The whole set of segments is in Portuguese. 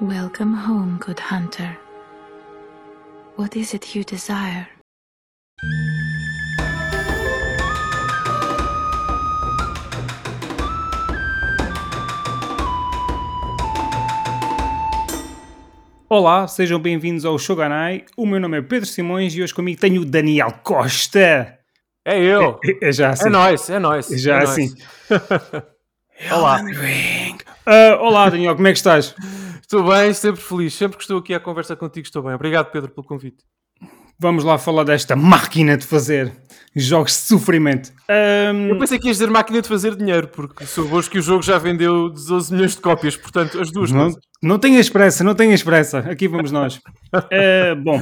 Welcome home, good hunter. What is it you desire? Olá, sejam bem-vindos ao Shoganai. O meu nome é Pedro Simões e hoje comigo tenho o Daniel Costa. É eu. É, é já assim. É nóis, é nóis. É já é assim. Olá. Ah, olá, Daniel, como é que estás? Estou bem, sempre feliz. Sempre que estou aqui à conversa contigo estou bem. Obrigado, Pedro, pelo convite. Vamos lá falar desta máquina de fazer jogos de sofrimento. Ahm, Eu pensei que ias dizer máquina de fazer dinheiro, porque soubos que o jogo já vendeu 12 milhões de cópias, portanto, as duas não, coisas. não tenhas pressa, não tenhas pressa. Aqui vamos nós. Ah, bom,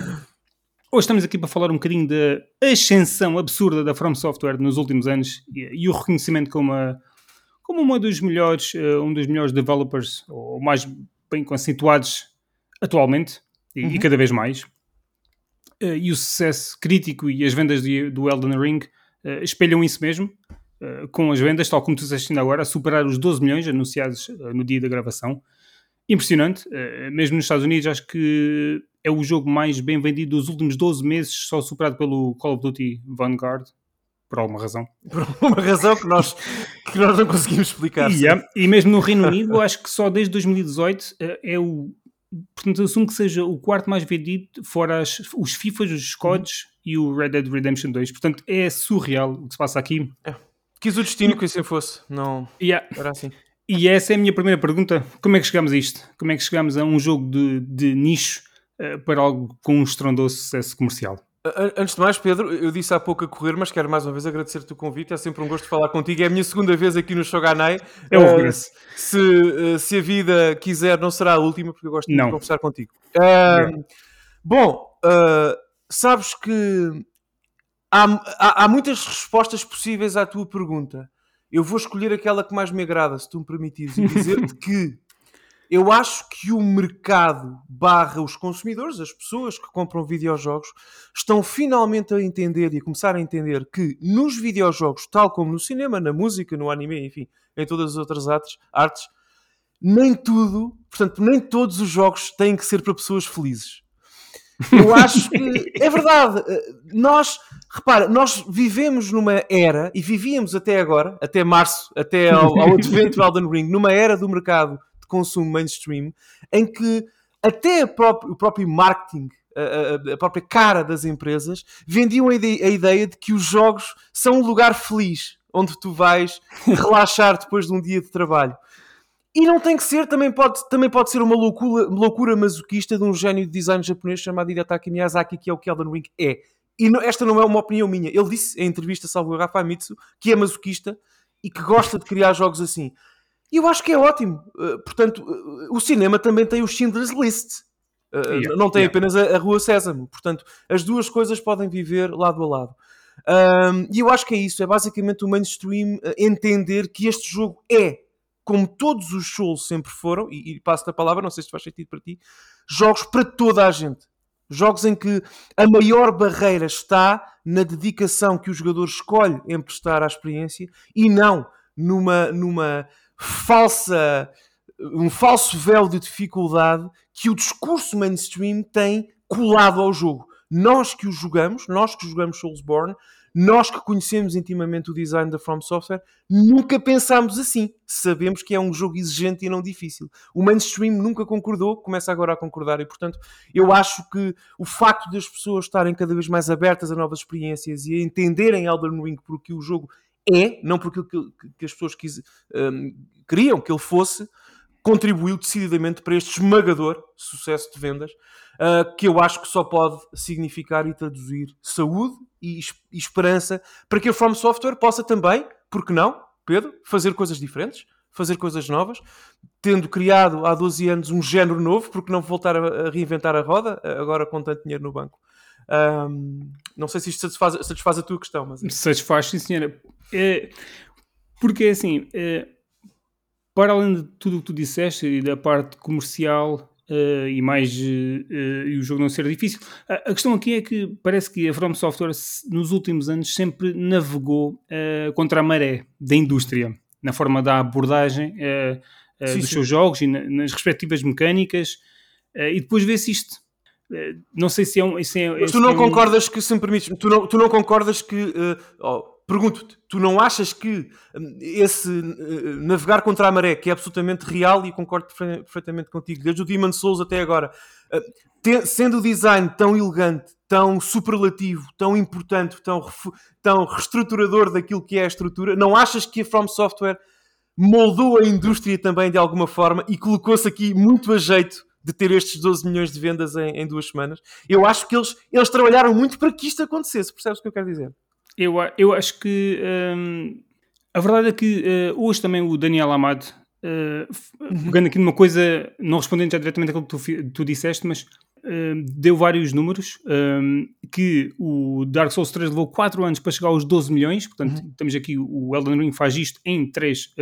hoje estamos aqui para falar um bocadinho da ascensão absurda da From Software nos últimos anos e, e o reconhecimento como, uma, como uma dos melhores, ah, um dos melhores developers, ou mais bem conceituados atualmente, e, e cada vez mais. Uh, e o sucesso crítico e as vendas de- do Elden Ring uh, espelham isso mesmo, uh, com as vendas, tal como tu disseste ainda agora, a superar os 12 milhões anunciados no dia da gravação. Impressionante, mesmo nos Estados Unidos, acho que é o jogo mais bem vendido dos últimos 12 meses, só superado pelo Call of Duty Vanguard, por alguma razão. Por uma razão que nós, que nós não conseguimos explicar. E, é, e mesmo no Reino Unido, acho que só desde 2018 eh, é o. Portanto, eu assumo que seja o quarto mais vendido, fora as- os FIFAs, os CODs e o Red Dead Redemption 2. Portanto, é surreal o que se passa aqui. Quis o destino que assim fosse. Não, E, há- era assim. e essa é a minha primeira pergunta. Como é que chegamos a isto? Como é que chegamos a um jogo de, de nicho eh, para algo com um estrondoso sucesso comercial? Antes de mais, Pedro, eu disse há pouco a correr, mas quero mais uma vez agradecer-te o convite. É sempre um gosto falar contigo. É a minha segunda vez aqui no Shoganai. É Eh, regresso. se, eh, se a vida quiser, não será a última, porque eu gosto muito de conversar contigo. Ah, bom, ah, sabes que há, há, há muitas respostas possíveis à tua pergunta. Eu vou escolher aquela que mais me agrada, se tu me permitires, e dizer-te que eu acho que o mercado barra os consumidores, as pessoas que compram videojogos, estão finalmente a entender e a começar a entender que nos videojogos, tal como no cinema, na música, no anime, enfim, em todas as outras artes, artes nem tudo, portanto, nem todos os jogos têm que ser para pessoas felizes. Eu acho que é verdade. Nós, repara, nós vivemos numa era, e vivíamos até agora, até março, até ao, ao advento do Elden Ring, numa era do mercado consumo mainstream, em que até o próprio marketing, a, a- própria cara das empresas, vendiam a ide- a ideia de que os jogos são um lugar feliz, onde tu vais relaxar depois de um dia de trabalho. E não tem que ser, também pode, também pode ser uma loucura, loucura masoquista de um gênio de design japonês chamado Hidetaka Miyazaki, que é o que Elden Ring é. E não- esta não é uma opinião minha. Ele disse em entrevista, salvo erro, à Famitsu, que é masoquista e que gosta de criar jogos assim. E eu acho que é ótimo. Uh, portanto, uh, o cinema também tem o Schindler's List. Uh, Yeah, não tem yeah. apenas a, a Rua Sésamo. Portanto, as duas coisas podem viver lado a lado. Um, e eu acho que é isso. É basicamente o mainstream entender que este jogo é, como todos os Souls sempre foram, e, e passo-te a palavra, não sei se faz sentido para ti, jogos para toda a gente. Jogos em que a maior barreira está na dedicação que o jogador escolhe em prestar à experiência e não numa, numa falsa um falso véu de dificuldade que o discurso mainstream tem colado ao jogo. Nós que o jogamos, nós que jogamos Soulsborne, nós que conhecemos intimamente o design da From Software, nunca pensámos assim. Sabemos que é um jogo exigente e não difícil. O mainstream nunca concordou, começa agora a concordar e, portanto, eu acho que o facto das pessoas estarem cada vez mais abertas a novas experiências e a entenderem Elden Ring por o que o jogo é, não por aquilo que, que as pessoas quis, hum, queriam que ele fosse, contribuiu decididamente para este esmagador sucesso de vendas, uh, que eu acho que só pode significar e traduzir saúde e, e esperança para que a From Software possa também, porque não, Pedro, fazer coisas diferentes, fazer coisas novas, tendo criado há 12 anos um género novo, porque não voltar a reinventar a roda, agora com tanto dinheiro no banco. Um, não sei se isto satisfaz, satisfaz a tua questão, mas é. Satisfaz, sim, senhora. É, porque é assim, é, para além de tudo o que tu disseste e da parte comercial eh, e mais e o jogo não ser difícil, a, a questão aqui é que parece que a From Software nos últimos anos sempre navegou contra a maré da indústria na forma da abordagem. Sim, dos sim. seus jogos e na- nas respectivas mecânicas, e depois vê-se isto. Uh, não sei se é um. Se é, Mas tu não é um- concordas que, se me permites, tu não, tu não concordas que, eh, oh, pergunto-te, tu não achas que hum, esse eh, navegar contra a maré, que é absolutamente real e concordo perfe- perfeitamente contigo, desde o Demon Souls até agora, eh, te- sendo o design tão elegante, tão superlativo, tão importante, tão, tão reestruturador daquilo que é a estrutura, não achas que a From Software moldou a indústria também de alguma forma e colocou-se aqui muito a jeito de ter estes 12 milhões de vendas em, em duas semanas? Eu acho que eles, eles trabalharam muito para que isto acontecesse, percebes o que eu quero dizer? Eu, eu acho que hum, a verdade é que eh, hoje também o Daniel Amado, eh, f- pegando aqui numa coisa, não respondendo já diretamente àquilo que tu, tu disseste, mas deu vários números hum, que o Dark Souls 3 levou 4 anos para chegar aos 12 milhões, portanto temos aqui o Elden Ring faz isto em 3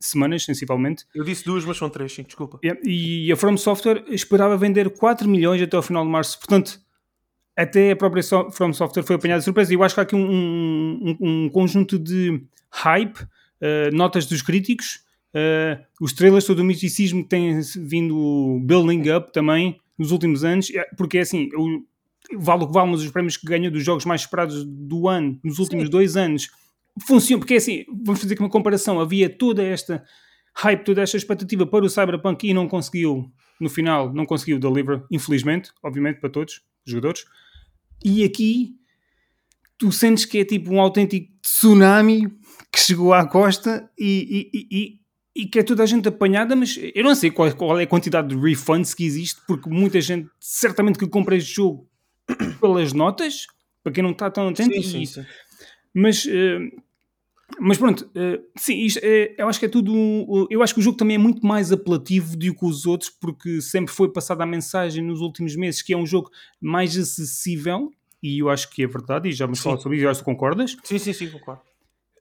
semanas, sensivelmente. Eu disse duas, mas são três, sim, desculpa. Yeah, E a From Software esperava vender 4 milhões até ao final de março. Portanto, até a própria so From Software foi apanhada de surpresa. E eu acho que há aqui um, um- um conjunto de hype, eh, notas dos críticos, eh, os trailers, todo o misticismo que tem vindo building up também nos últimos anos. É, Porque é assim, o- vale o que vale, mas os prémios que ganha dos jogos mais esperados do ano, nos últimos dois anos, funcionam. Porque é assim, vamos fazer aqui uma comparação. Havia toda esta hype, toda esta expectativa para o Cyberpunk e não conseguiu, no final, não conseguiu deliver, infelizmente, obviamente, para todos os jogadores. E aqui tu sentes que é tipo um autêntico tsunami que chegou à costa e, e, e- e- que é toda a gente apanhada, mas eu não sei qual, qual é a quantidade de refunds que existe, porque muita gente certamente que compra este jogo pelas notas, para quem não está tão atento, Sim, sim, sim. mas, eh, mas pronto, eh, sim, isto é- eu acho que é tudo. Eu acho que o jogo também é muito mais apelativo do que os outros, porque sempre foi passada a mensagem nos últimos meses que é um jogo mais acessível, e eu acho que é verdade, e já vamos Sim. falar sobre isso, eu acho que tu concordas. Sim, sim, sim, concordo.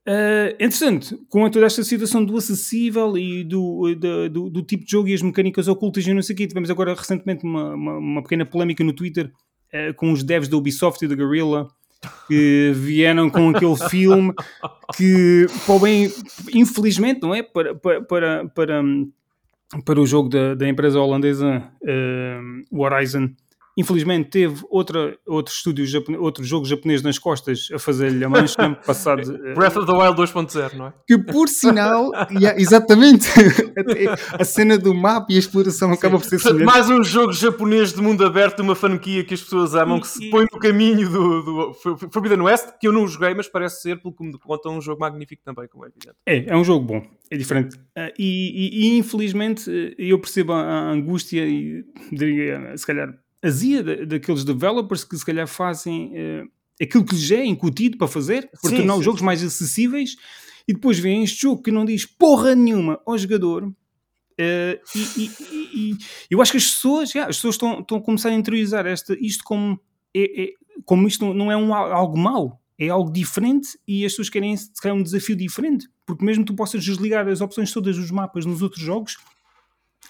Uh, entretanto, com toda esta situação do acessível e do, da- do, do tipo de jogo e as mecânicas ocultas e não sei o quê, tivemos agora recentemente uma, uma, uma pequena polémica no Twitter uh, com os devs da Ubisoft e da Guerrilla que vieram com aquele filme que, para bem, infelizmente, não é? Para, para, para, para, para o jogo da, da empresa holandesa uh, Horizon infelizmente teve outra, outro, estúdio japone- outro jogo japonês nas costas a fazer-lhe a mancha passado uh, Breath of the Wild 2.0, não é? Que por sinal, yeah, exatamente, até a cena do mapa e a exploração acaba por ser semelhante. mais um jogo japonês de mundo aberto, uma franquia que as pessoas amam, que se põe no caminho do, do Forbidden West, que eu não joguei, mas parece ser, pelo que me contam, um jogo magnífico também, como é evidente. É, é um jogo bom, é diferente. Ah, e, e- e, infelizmente eh, eu percebo a, a angústia e diria, se calhar, azia da- daqueles developers que se calhar fazem eh, aquilo que lhes é incutido para fazer, para Sim, tornar sim, os jogos mais acessíveis e depois vem este jogo que não diz porra nenhuma ao jogador. eh, e, e- e- e eu acho que as pessoas, já, as pessoas estão, estão a começar a interiorizar esta, isto como, é, é- como isto não- é um, al- algo mau, é algo diferente e as pessoas querem se calhar, um desafio diferente, porque mesmo tu possas desligar as opções todas dos mapas nos outros jogos,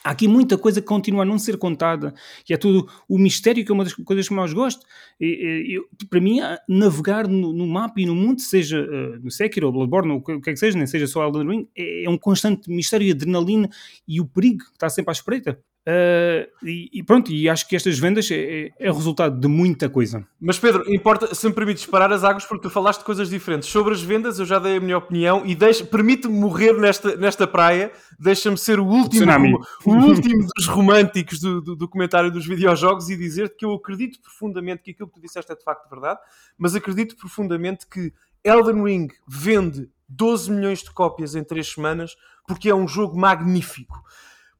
há aqui muita coisa que continua a não ser contada e é tudo o mistério que é uma das coisas que mais gosto. E, e, para mim, navegar no, no mapa e no mundo, seja eh, no Sekiro ou Bloodborne ou o que o que é que seja, nem seja só Elden Ring, é, é um constante mistério e adrenalina e o perigo que está sempre à espreita. Eh, e, e pronto, e acho que estas vendas é, é, é o resultado de muita coisa. Mas Pedro, importa, se me permites parar as águas, porque tu falaste de coisas diferentes. Sobre as vendas, eu já dei a minha opinião e permite-me morrer nesta, nesta praia, deixa-me ser o último, Tsunami. o último dos românticos do, do, do comentário dos videojogos e dizer-te que eu acredito profundamente que aquilo que tu disseste é de facto verdade, mas acredito profundamente que Elden Ring vende 12 milhões de cópias em 3 semanas porque é um jogo magnífico.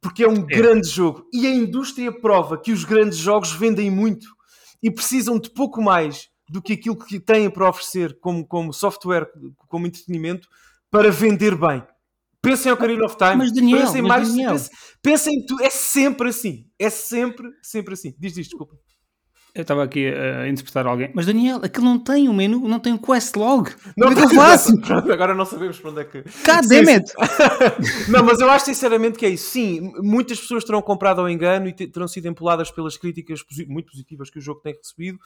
Porque é um grande jogo. E a indústria prova que os grandes jogos vendem muito e precisam de pouco mais do que aquilo que têm para oferecer como, como software, como entretenimento, para vender bem. Pensem ao Ocarina of Time. Mas, Daniel, pensem mas, mais, Daniel. Pensem, pensem em tu, é sempre assim. É sempre, sempre assim. Diz, diz, desculpa. Eu estava aqui a, interpretar alguém, mas Daniel, aquilo não tem um menu, não tem um quest log. Como é que eu faço? Pronto, agora não sabemos para onde é que. God damn it! Não, mas eu acho sinceramente que é isso. Sim, muitas pessoas terão comprado ao engano e te- terão sido empoladas pelas críticas muito positivas que o jogo tem recebido.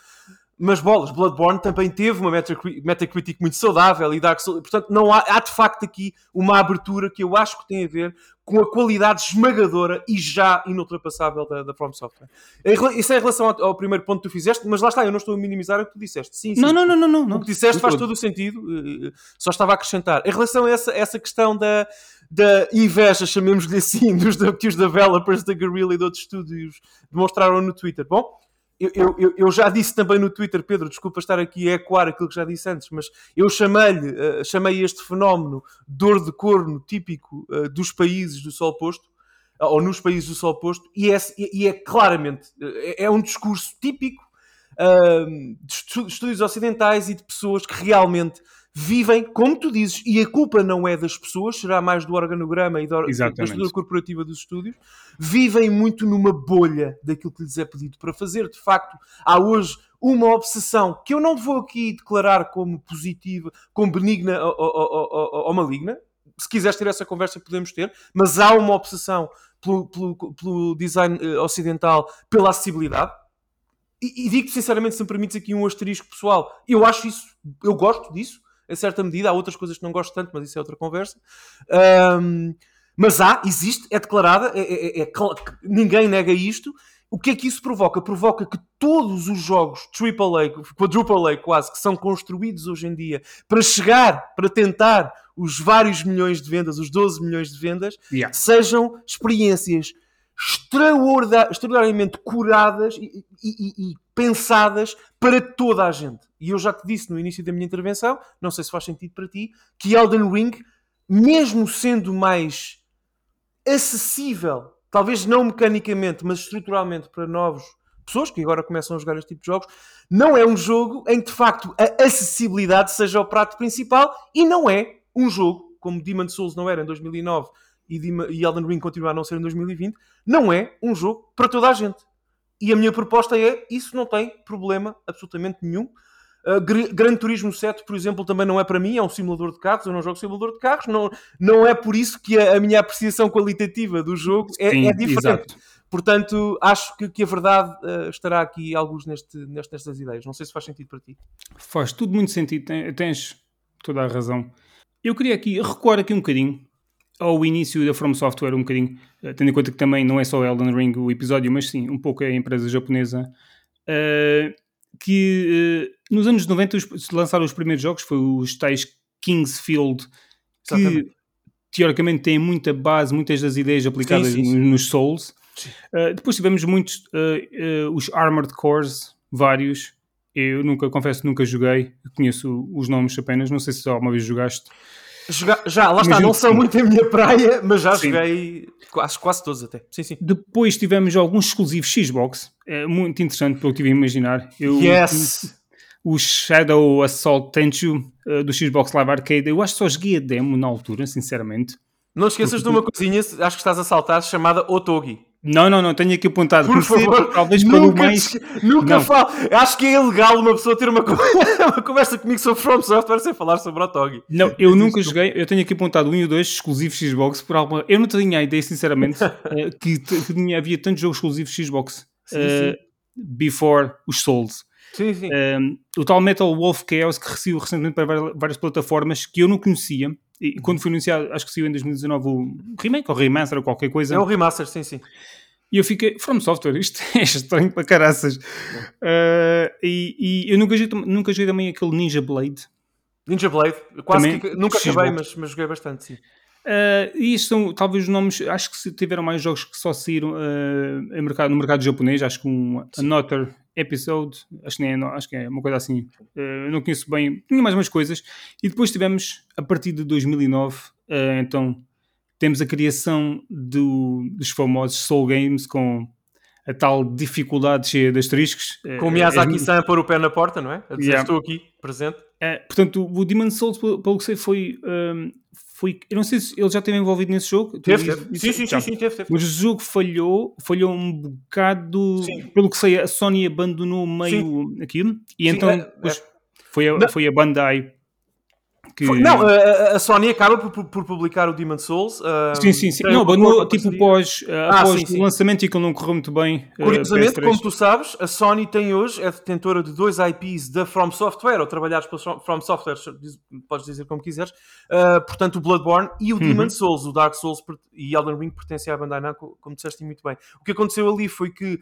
Mas bolas, Bloodborne também teve uma Metacri- Metacritic muito saudável e Dark Souls. Portanto, não há, há de facto aqui uma abertura que eu acho que tem a ver com a qualidade esmagadora e já inultrapassável da, da From Software. Isso é em relação ao, ao primeiro ponto que tu fizeste, mas lá está, eu não estou a minimizar o que tu disseste. Sim, sim. Não, não, não, não, não. O que disseste faz todo. o sentido, eh, eh, só estava a acrescentar. Em relação a essa, essa questão da, da inveja, chamemos-lhe assim, dos, que os developers da Guerrilla e de outros estúdios demonstraram no Twitter. Bom, eu, eu- eu, já disse também no Twitter, Pedro, desculpa estar aqui a ecoar aquilo que já disse antes, mas eu chamei-lhe, eh, chamei este fenómeno dor de corno típico eh, dos países do sol posto, eh, ou nos países do sol posto, e é, e é claramente, eh, é um discurso típico de estu- estúdios ocidentais e de pessoas que realmente vivem, como tu dizes, e a culpa não é das pessoas, será mais do organograma e da, da estrutura corporativa dos estúdios, vivem muito numa bolha daquilo que lhes é pedido para fazer. De facto, há hoje uma obsessão que eu não vou aqui declarar como positiva, como benigna ou, ou- ou- ou- ou maligna. Se quiseres ter essa conversa, podemos ter, mas há uma obsessão pelo, pelo- pelo design eh, ocidental, pela acessibilidade. E, e digo sinceramente, se me permites aqui um asterisco pessoal, eu acho isso, eu gosto disso, em certa medida. Há outras coisas que não gosto tanto, mas isso é outra conversa. Ahm, mas há, existe, é declarada, é, é- é que ninguém nega isto. O que é que isso provoca? Provoca que todos os jogos AAA, quadruple A quase, que são construídos hoje em dia para chegar, para tentar os vários milhões de vendas, os 12 milhões de vendas, Yeah. sejam experiências extraordinariamente curadas e, e- e- pensadas para toda a gente. E eu já te disse no início da minha intervenção, não sei se faz sentido para ti, que Elden Ring, mesmo sendo mais acessível, talvez não mecanicamente, mas estruturalmente para novos pessoas que agora começam a jogar este tipo de jogos, não é um jogo em que de facto a acessibilidade seja o prato principal e não é um jogo como Demon Souls não era em 2009 e, e Elden Ring continua a não ser em 2020, não é um jogo para toda a gente. E a minha proposta é: isso não tem problema absolutamente nenhum. Uh, Gr- Gran Turismo 7, por exemplo, também não é para mim, é um simulador de carros. Eu não jogo simulador de carros, não, não é por isso que a, a minha apreciação qualitativa do jogo é, Sim, é diferente. exato. Portanto, acho que, que a verdade uh, estará aqui, alguns neste, neste- nestas ideias. Não sei se faz sentido para ti. Faz tudo muito sentido, ten- tens toda a razão. Eu queria aqui recuar aqui um bocadinho ao início da From Software, um bocadinho, eh, tendo em conta que também não é só Elden Ring o episódio, mas sim, um pouco é a empresa japonesa, eh, que eh, nos anos 90 os- lançaram os primeiros jogos, foi os tais Kingsfield, que Exatamente. teoricamente têm muita base, muitas das ideias aplicadas Sim, sim, sim. no- nos Souls. Uh, depois tivemos muitos, uh, uh, os Armored Cores, vários. Eu nunca, confesso, nunca joguei. Conheço os nomes apenas. Não sei se alguma vez jogaste. Joga- já, lá está, não são muito a minha praia, mas já Sim. joguei quase, quase todos até. Sim, sim. Depois tivemos alguns exclusivos Xbox. É muito interessante pelo que tive a imaginar. Eu, Yes! O Shadow Assault Tenchu uh, do Xbox Live Arcade. Eu acho que só joguei a demo na altura, sinceramente. Não esqueças de uma coisinha, acho que estás a saltar, chamada Otogi. Não, não, não. Tenho aqui apontado. Por Comecei, favor, talvez pelo mais... nunca Não. falo. Acho que é ilegal uma pessoa ter uma, con- uma conversa comigo sobre From Software sem falar sobre Otogi. Não, eu nunca joguei. Eu tenho aqui apontado um e o dois exclusivos Xbox por alguma. Eu não tinha a ideia, sinceramente, eh, que, que havia tantos jogos exclusivos Xbox Sim, eh, before os Souls. Sim, sim. Um, o tal Metal Wolf Chaos que saiu recentemente para várias plataformas que eu não conhecia. E quando foi anunciado, acho que saiu em 2019 o remake ou remaster ou qualquer coisa. É um remaster, sim, sim. E eu fiquei, From Software, isto é estranho para caraças. Uh, e, e eu nunca joguei, nunca joguei também aquele Ninja Blade. Ninja Blade, quase Também, que nunca acabei, mas, mas joguei bastante, sim. Uh, e isto são talvez os nomes, acho que se tiveram mais jogos que só saíram uh, mercado, no mercado japonês, acho que um Another Episode, acho que, nem é, acho que é uma coisa assim, uh, não conheço bem, tinha mais umas coisas, e depois tivemos, a partir de 2009, uh, então, temos a criação do, dos famosos Soul Games com a tal dificuldade cheia de asteriscos. Com o Miyazaki-san a pôr o pé na porta, não é? A dizer, Yeah. estou aqui, presente. é, portanto, o Demon Souls, pelo pelo que sei, foi, um, foi. Eu não sei se ele já esteve envolvido nesse jogo. Teve, teve. Sim, sim, sim, sim, teve, teve. Mas o jogo falhou, falhou um bocado. Sim. Pelo que sei, a Sony abandonou meio aquilo. E Sim, então é- é. foi, a, Não. foi a Bandai Que... Não, a, a Sony acaba por, por, publicar o Demon Souls. uh, Sim, sim, sim. Não, no- tipo pós, uh, Ah, após sim, sim. o lançamento e que não correu muito bem. uh, Curiosamente, PS3. como tu sabes, a Sony tem hoje, é detentora de dois IPs da From Software, ou trabalhados pela From Software, podes dizer como quiseres, uh, portanto o Bloodborne e o Uhum. Demon Souls, o Dark Souls e Elden Ring pertencem à Bandai Namco, como disseste muito bem. O que aconteceu ali foi que,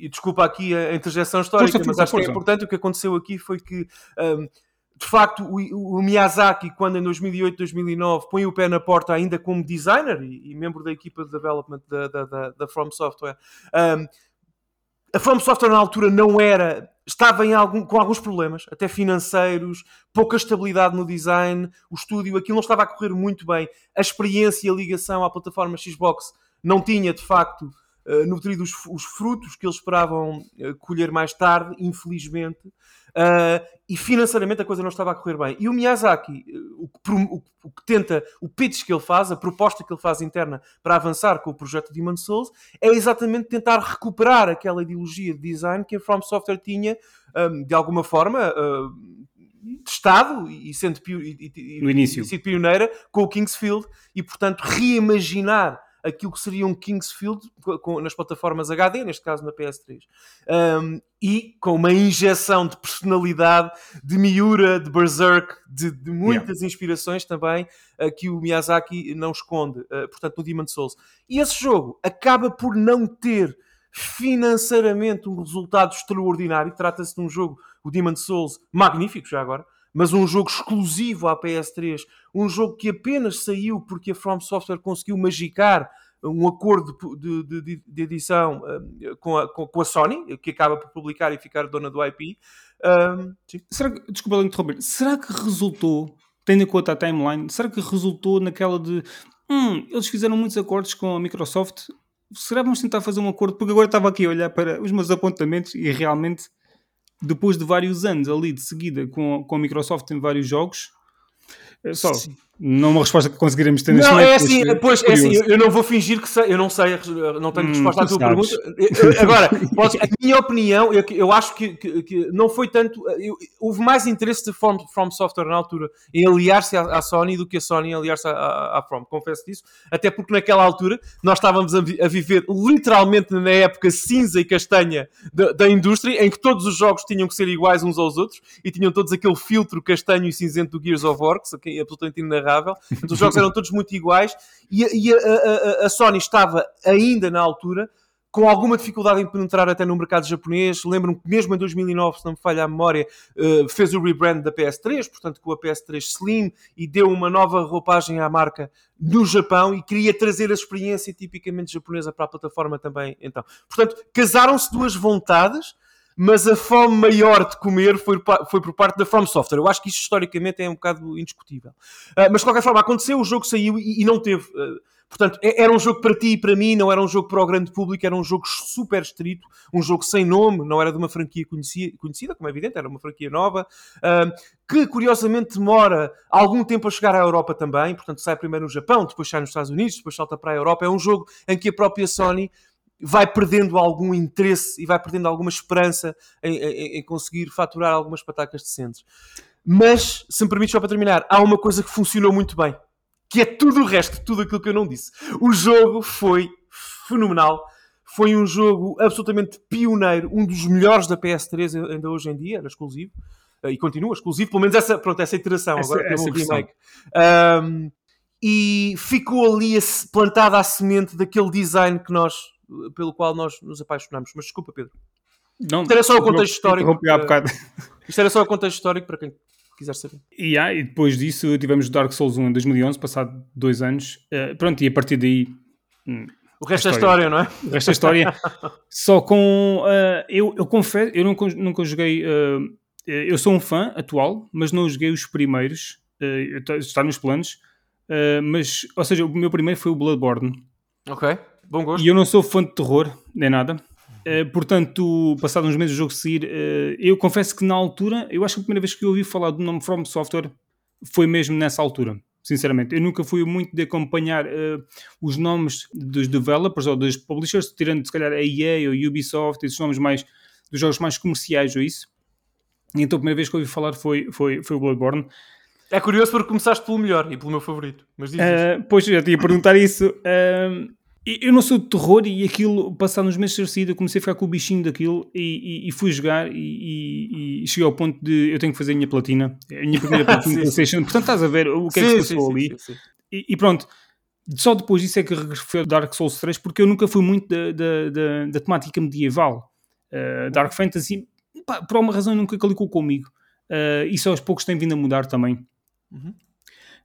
e desculpa aqui a interjeição histórica, Força, mas força, acho que é força. importante, o que aconteceu aqui foi que... um, de facto, o, o Miyazaki, quando em 2008, 2009, põe o pé na porta ainda como designer e, e membro da equipa de development da, da, da, da From Software, um, a From Software na altura não era. Estava algum, com alguns problemas, até financeiros, pouca estabilidade no design, o estúdio, aquilo não estava a correr muito bem. A experiência e a ligação à plataforma Xbox não tinha, de facto, eh, nutrido os, os frutos que eles esperavam eh, colher mais tarde, infelizmente. Uh, e financeiramente a coisa não estava a correr bem. E o Miyazaki, uh, o que, o, o que tenta, o pitch que ele faz, a proposta que ele faz interna para avançar com o projeto Demon Souls, é exatamente tentar recuperar aquela ideologia de design que a From Software tinha, um, de alguma forma, uh, testado e sendo e- e- No início. e sido pioneira com o Kingsfield e, portanto, reimaginar aquilo que seria um Kingsfield co- com- nas plataformas HD, neste caso na PS3. Um, e com uma injeção de personalidade, de Miura, de Berserk, de, de muitas inspirações também uh, que o Miyazaki não esconde, uh, portanto, no Demon Souls. E esse jogo acaba por não ter financeiramente um resultado extraordinário. Trata-se de um jogo, o Demon Souls, magnífico já agora, mas um jogo exclusivo à PS3, um jogo que apenas saiu porque a From Software conseguiu magicar um acordo de, de- de- edição um, com, a, com- a Sony, que acaba por publicar e ficar dona do IP. Um. Será que, desculpa interromper, será que resultou, tendo em conta a timeline, será que resultou naquela de hum, eles fizeram muitos acordos com a Microsoft? Será que vamos tentar fazer um acordo? Porque agora estava aqui a olhar para os meus apontamentos e realmente, depois de vários anos ali de seguida com, com a Microsoft em vários jogos, é só, não uma resposta que conseguiremos ter neste Não, momento, é mas, assim, eh, pois, é assim, eu não vou fingir que sei, eu não sei, não tenho Hum, resposta à tu tua sabes. pergunta. Agora, podes- a minha opinião, eu, eu acho que, que- que não foi tanto. eu- houve mais interesse de From, From Software na altura em aliar-se à, à Sony do que a Sony em aliar-se à, à, à From. Confesso disso, até porque naquela altura nós estávamos a, a viver literalmente na época cinza e castanha da, da indústria, em que todos os jogos tinham que ser iguais uns aos outros e tinham todos aquele filtro castanho e cinzento do Gears of War, que é absolutamente inarrável. Portanto, os jogos eram todos muito iguais e, a- e a, a- a- a Sony estava ainda na altura com alguma dificuldade em penetrar até no mercado japonês. Lembro-me que mesmo em 2009, se não me falha a memória, eh, fez o rebrand da PS3, portanto com a PS3 Slim e deu uma nova roupagem à marca no Japão e queria trazer a experiência tipicamente japonesa para a plataforma também. Então, portanto, casaram-se duas vontades. Mas a fome maior de comer foi, foi por parte da From Software. Eu acho que isto historicamente é um bocado indiscutível. Ah, mas de qualquer forma, aconteceu, o jogo saiu e, e não teve. ah, portanto, é- era um jogo para ti e para mim, não era um jogo para o grande público, era um jogo super estrito, um jogo sem nome, não era de uma franquia conhecia- conhecida, como é evidente, era uma franquia nova, ah, que curiosamente demora algum tempo a chegar à Europa também. Portanto, sai primeiro no Japão, depois sai nos Estados Unidos, depois salta para a Europa. É um jogo em que a própria Sony vai perdendo algum interesse e vai perdendo alguma esperança em, em- em conseguir faturar algumas patacas decentes. Mas, se me permites só para terminar, há uma coisa que funcionou muito bem, que é tudo o resto, tudo aquilo que eu não disse. O jogo foi fenomenal. Foi um jogo absolutamente pioneiro, um dos melhores da PS3 ainda hoje em dia, era exclusivo. eh, E continua exclusivo, pelo menos essa, pronto, essa iteração. Essa- Agora teve essa um remake. Ahm, e ficou ali plantada a semente daquele design que nós, pelo qual nós nos apaixonamos. Mas desculpa, Pedro. Não, Isto era só o contexto histórico. interrompi há bocado. Isto era só o contexto histórico para quem quiser saber. E, ah, e depois disso tivemos Dark Souls 1 em 2011, passado dois anos. Eh, pronto, e a partir daí hum, O resto é história. história, não é? o resto da história. Só com. eh, eu, eu confesso, eu nunca, nunca joguei. eh, eu sou um fã atual, mas não joguei os primeiros. está- nos planos. mas, ou seja, o meu primeiro foi o Bloodborne. Ok, bom gosto. E eu não sou fã de terror, nem nada. Eh, portanto, passados uns meses o jogo sair, eh, eu confesso que na altura, eu acho que a primeira vez que eu ouvi falar do nome From Software foi mesmo nessa altura. Sinceramente, eu nunca fui muito de acompanhar eh, os nomes dos developers ou dos publishers, tirando se calhar a EA ou Ubisoft, esses nomes mais dos jogos mais comerciais ou isso. Então a primeira vez que eu ouvi falar foi, foi, foi o Bloodborne. É curioso porque começaste pelo melhor e pelo meu favorito. Mas. Uh, pois, eu já ia perguntar isso. Uh, eu não sou de terror e aquilo, passado nos meses de saída, comecei a ficar com o bichinho daquilo e, e, e fui jogar e, e, cheguei ao ponto de eu tenho que fazer a minha platina, a minha primeira platina Sim, PlayStation. Portanto, estás a ver o que é que se passou ali. sim, sim. E, pronto, só depois disso é que regressei ao Dark Souls 3, porque eu nunca fui muito da, da, da, da temática medieval. Uh, Dark Fantasy, pá, por alguma razão, nunca clicou comigo. Uh, isso aos poucos tem vindo a mudar também. Uhum.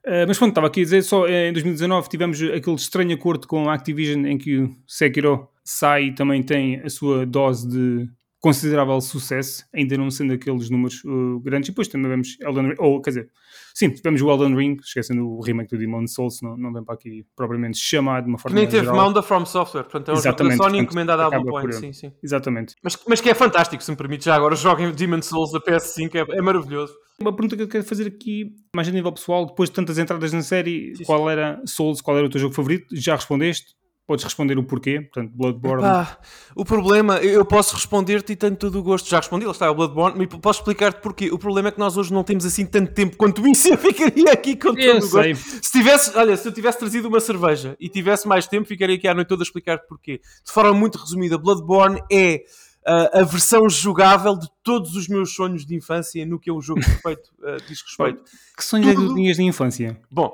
Uh, mas pronto, estava aqui a dizer, só em 2019 tivemos aquele estranho acordo com a Activision em que o Sekiro sai e também tem a sua dose de considerável sucesso, ainda não sendo aqueles números uh, grandes. E depois também vemos Elden Ring, ou quer dizer, sim, tivemos o Elden Ring, esquecendo o remake do Demon Souls, não, não vem para aqui propriamente chamado de uma Que forma nem mais teve geral. mão da From Software, portanto é da Exatamente, Sony portanto, à Blue por Point, sim, sim. Exatamente. Mas, mas que é fantástico, se me permite já agora, joguem Demon Souls da PS5, é, é maravilhoso. Uma pergunta que eu quero fazer aqui, mais a nível pessoal, depois de tantas entradas na série, Sim, qual era Souls, qual era o teu jogo favorito? Já respondeste? Podes responder o porquê, portanto, Bloodborne. Pá, o problema, eu posso responder-te e tenho todo o gosto. Já respondi, lá está, é o Bloodborne, mas posso explicar-te porquê. O problema é que nós hoje não temos assim tanto tempo quanto isso. Eu ficaria aqui com todo Eu o gosto. sei. Se tivesse, olha, se eu tivesse trazido uma cerveja e tivesse mais tempo, ficaria aqui à noite toda a explicar-te porquê. De forma muito resumida, Bloodborne é ah, a versão jogável de todos os meus sonhos de infância no que é um jogo perfeito ah, diz respeito. Que sonho é que tu Tudo- tinhas de infância? Bom,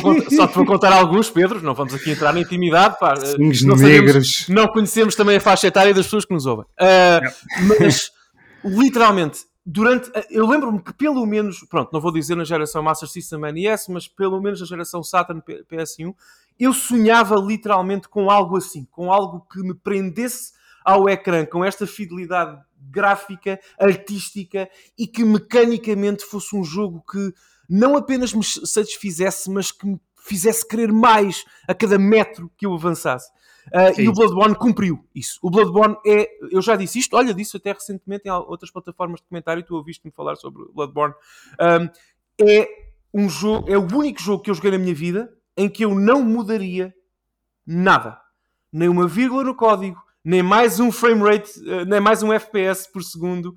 contar- só te vou contar alguns, Pedro, não vamos aqui entrar na intimidade, pá. ah, Sonhos não sabemos- negros. não conhecemos também a faixa etária das pessoas que nos ouvem. Ah, mas, literalmente, durante. Eu lembro-me que pelo menos. Pronto, não vou dizer na geração Master System NES, mas pelo menos na geração Saturn P- PS1, eu sonhava literalmente com algo assim, com algo que me prendesse ao ecrã, com esta fidelidade gráfica, artística e que mecanicamente fosse um jogo que não apenas me satisfizesse, mas que me fizesse querer mais a cada metro que eu avançasse. Uh, e o Bloodborne cumpriu isso. O Bloodborne é, eu já disse isto, olha, disse até recentemente em outras plataformas de comentário, tu ouviste-me falar sobre o Bloodborne. Um, é um jogo, é o único jogo que eu joguei na minha vida em que eu não mudaria nada. Nem uma vírgula no código, nem mais um frame rate, uh, nem mais um FPS por segundo.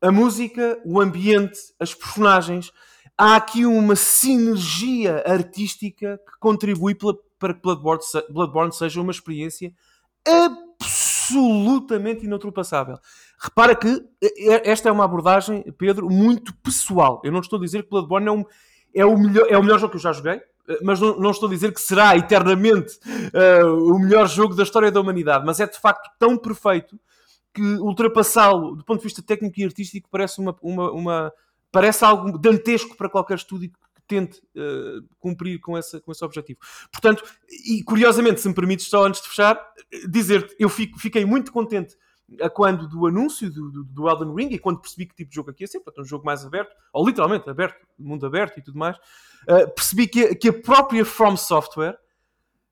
A música, o ambiente, as personagens. Há aqui uma sinergia artística que contribui para que Bloodborne, Bloodborne seja uma experiência absolutamente inultrapassável. Repara que eh, esta é uma abordagem, Pedro, muito pessoal. Eu não estou a dizer que Bloodborne é, um- é o, melhor, é o melhor jogo que eu já joguei, eh, mas não, não estou a dizer que será eternamente eh, o melhor jogo da história da humanidade, mas é de facto tão perfeito que ultrapassá-lo do ponto de vista técnico e artístico parece uma, uma, uma- parece algo dantesco para qualquer estúdio que tente eh, cumprir com, essa, com esse objetivo. Portanto, e curiosamente, se me permites só antes de fechar, eh, dizer-te, eu fico- fiquei muito contente a quando do anúncio do, do, do Elden Ring e quando percebi que tipo de jogo aqui ia ser, portanto, um jogo mais aberto, ou literalmente aberto, mundo aberto e tudo mais, eh, percebi que, que a própria From Software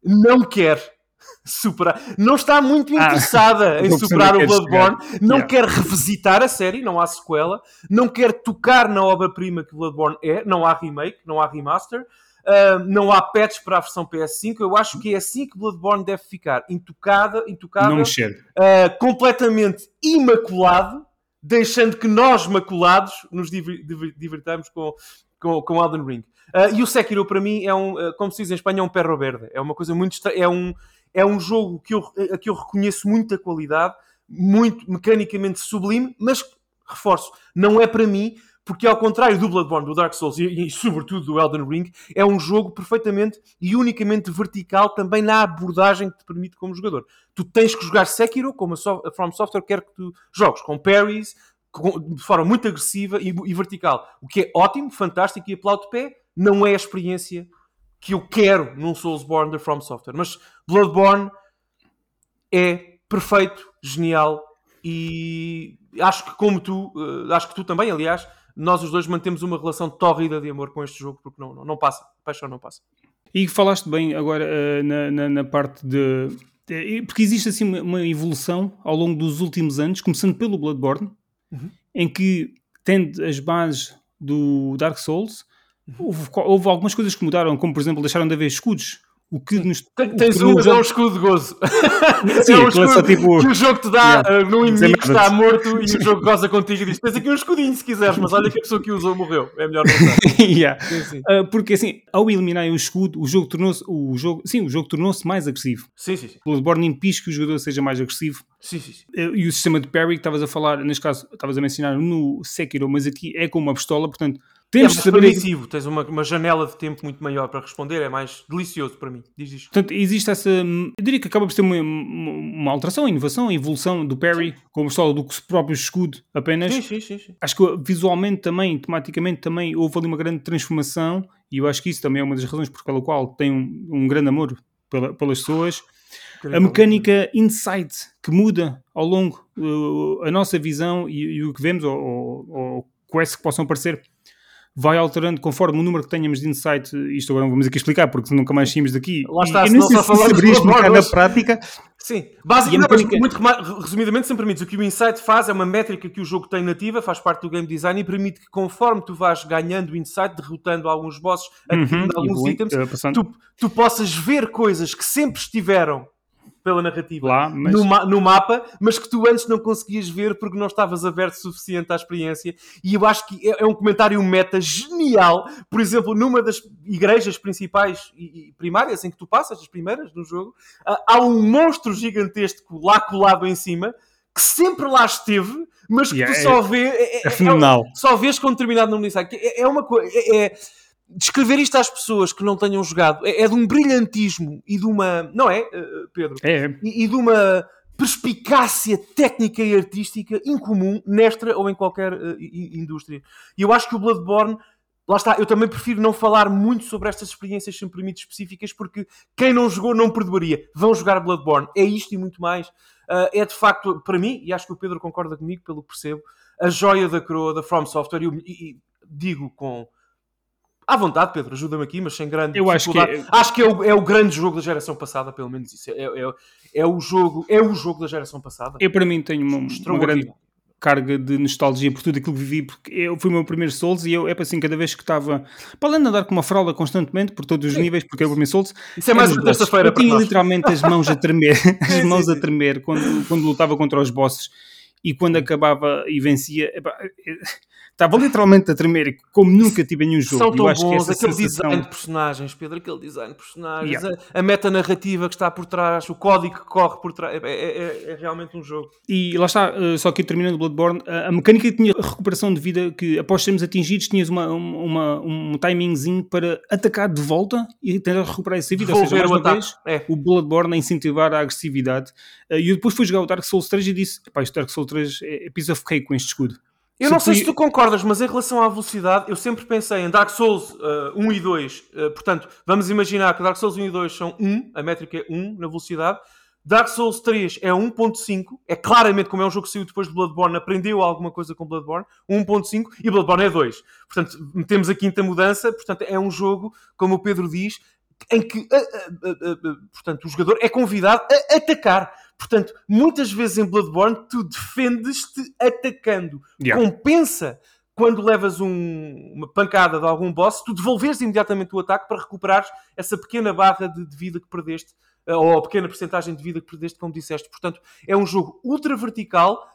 não quer superar, não está muito Ah, interessada em estou percebendo superar o Bloodborne, não Yeah. quer revisitar a série, não há sequela, não quer tocar na obra-prima que Bloodborne é, não há remake, não há remaster, ah, não há patch para a versão PS5. Eu acho que é assim que Bloodborne deve ficar, intocada, intocável, Não mexer. uh, completamente imaculado, deixando que nós, maculados, nos diver- diver- divertamos com, com, com Elden Ring. Uh, e o Sekiro, para mim, é um, uh, como se diz em Espanha, é um perro verde. É uma coisa muito estranha. É um, é um jogo que eu, a que eu reconheço muita qualidade, muito mecanicamente sublime, mas reforço, não é para mim, porque ao contrário do Bloodborne, do Dark Souls e, e sobretudo do Elden Ring, é um jogo perfeitamente e unicamente vertical também na abordagem que te permite como jogador. Tu tens que jogar Sekiro, como a, so- a From Software quer que tu jogues, com parries, com- de forma muito agressiva e, e vertical. O que é ótimo, fantástico e aplaudo de pé, não é a experiência que eu quero num Soulsborne da From Software. Mas Bloodborne é perfeito, genial e acho que como tu, eh, acho que tu também, aliás, nós os dois mantemos uma relação tórrida de amor com este jogo porque não, não, não passa, paixão não passa. E falaste bem agora eh, na, na, na parte de. Porque existe assim uma, uma evolução ao longo dos últimos anos, começando pelo Bloodborne, Uhum. em que, tendo as bases do Dark Souls, houve, houve algumas coisas que mudaram, como por exemplo deixaram de haver escudos. O que nos. Tens um, mas é um escudo de gozo. Sim, é um é só escudo tipo- que o jogo te dá Yeah. uh, no inimigo que está morto e o jogo goza contigo e diz: Tens aqui um escudinho se quiseres, mas olha que a pessoa que usou morreu. É melhor não. Yeah. Sim, sim. Ah, porque assim, ao eliminarem o escudo, o jogo tornou-se o jogo, sim, o jogo tornou-se mais agressivo. Sim, sim, sim. Bloodborne impede que o jogador seja mais agressivo. sim, sim, sim. Eh, E o sistema de parry que estavas a falar, neste caso, estavas a mencionar no Sekiro, mas aqui é com uma pistola, portanto, É temos mais de saber. permissivo, tens uma, uma janela de tempo muito maior para responder, é mais delicioso para mim. Diz isto. Portanto, existe essa. Eu diria que acaba por ter uma, uma, alteração, inovação, evolução do parry com a pistola do próprio escudo apenas. Sim, sim, sim. sim. Acho que visualmente também, tematicamente também, houve ali uma grande transformação e eu acho que isso também é uma das razões por pela qual tem um, um grande amor pela- pelas pessoas. A mecânica insight que muda ao longo uh, a nossa visão e, e o que vemos ou, ou, ou quests que possam aparecer vai alterando conforme o número que tenhamos de insight. Isto agora não vamos aqui explicar porque nunca mais saímos daqui. Lá está, E eu não sei se explicar Bloodborne na prática. Sim, basicamente, mecânica- muito resumidamente, sempre permites, o que o Insight faz é uma métrica que o jogo tem nativa, faz parte do game design e permite que conforme tu vais ganhando Insight, derrotando alguns bosses, adquirindo Uhum, alguns itens, uh, tu, tu possas ver coisas que sempre estiveram pela narrativa lá, mas no, ma- no mapa, mas que tu antes não conseguias ver porque não estavas aberto o suficiente à experiência. E eu acho que é, é um comentário meta genial. Por exemplo, numa das igrejas principais e, e primárias em que tu passas, as primeiras no jogo, há um monstro gigantesco lá colado em cima que sempre lá esteve, mas que Yeah, tu é- só vê. É, é fenomenal. só vês com determinado número de. É, é uma coisa. É, é- descrever isto às pessoas que não tenham jogado é, é de um brilhantismo e de uma. Não é, eh, Pedro? é, e, e de uma perspicácia técnica e artística incomum nesta ou em qualquer eh, i- indústria. E eu acho que o Bloodborne, lá está, eu também prefiro não falar muito sobre estas experiências, se me permite, específicas, porque quem não jogou não perdoaria. Vão jogar Bloodborne. É isto e muito mais. Ah, é de facto, para mim, e acho que o Pedro concorda comigo, pelo que percebo, a joia da coroa da From Software, e, e- e digo com. À vontade, Pedro, ajuda-me aqui, mas sem grande Eu acho que dificuldade. Acho que é o, é o grande jogo da geração passada, pelo menos isso. É, é, é o jogo, é o jogo da geração passada. eu para mim tenho uma, uma grande carga de nostalgia por tudo aquilo que vivi, porque eu fui o meu primeiro Souls e eu, é para assim, cada vez que estava, para além de andar com uma fralda constantemente por todos os níveis, porque era o primeiro Souls, Isso é mais uma terça-feira Eu tinha nós. literalmente as mãos a tremer, as mãos a tremer quando, quando lutava contra os bosses e quando acabava e vencia, epá, eh, estava literalmente a tremer, como nunca tive nenhum jogo. São eu tão bons, aquele sensação- design de personagens, Pedro, aquele design de personagens, Yeah. a, a metanarrativa que está por trás, o código que corre por trás, é, é- é- é realmente um jogo. E lá está, uh, só que terminando Bloodborne, a mecânica tinha recuperação de vida que após sermos atingidos tinhas uma, uma, um timingzinho para atacar de volta e tentar recuperar essa vida. Ou seja, Devolver mais o uma vez, É. o Bloodborne a incentivar a agressividade. Uh, e eu depois fui jogar o Dark Souls 3 e disse: pá, este Dark Souls 3 é, é cake com este escudo. Eu não sei fui- se tu concordas, mas em relação à velocidade, eu sempre pensei em Dark Souls uh, 1 e 2. Uh, portanto, vamos imaginar que Dark Souls 1 e 2 são 1, a métrica é 1 na velocidade. Dark Souls 3 é 1.5, é claramente como é um jogo que saiu depois de Bloodborne, aprendeu alguma coisa com Bloodborne, 1.5 e Bloodborne é 2. Portanto, metemos a quinta mudança, portanto, é um jogo, como o Pedro diz, em que a- a- a- portanto, o jogador é convidado a atacar. Portanto, muitas vezes em Bloodborne tu defendes-te atacando. Yeah. Compensa quando levas um- uma pancada de algum boss, tu devolveres imediatamente o ataque para recuperares essa pequena barra de, de vida que perdeste, eh, ou a pequena porcentagem de vida que perdeste, como disseste. Portanto, é um jogo ultra vertical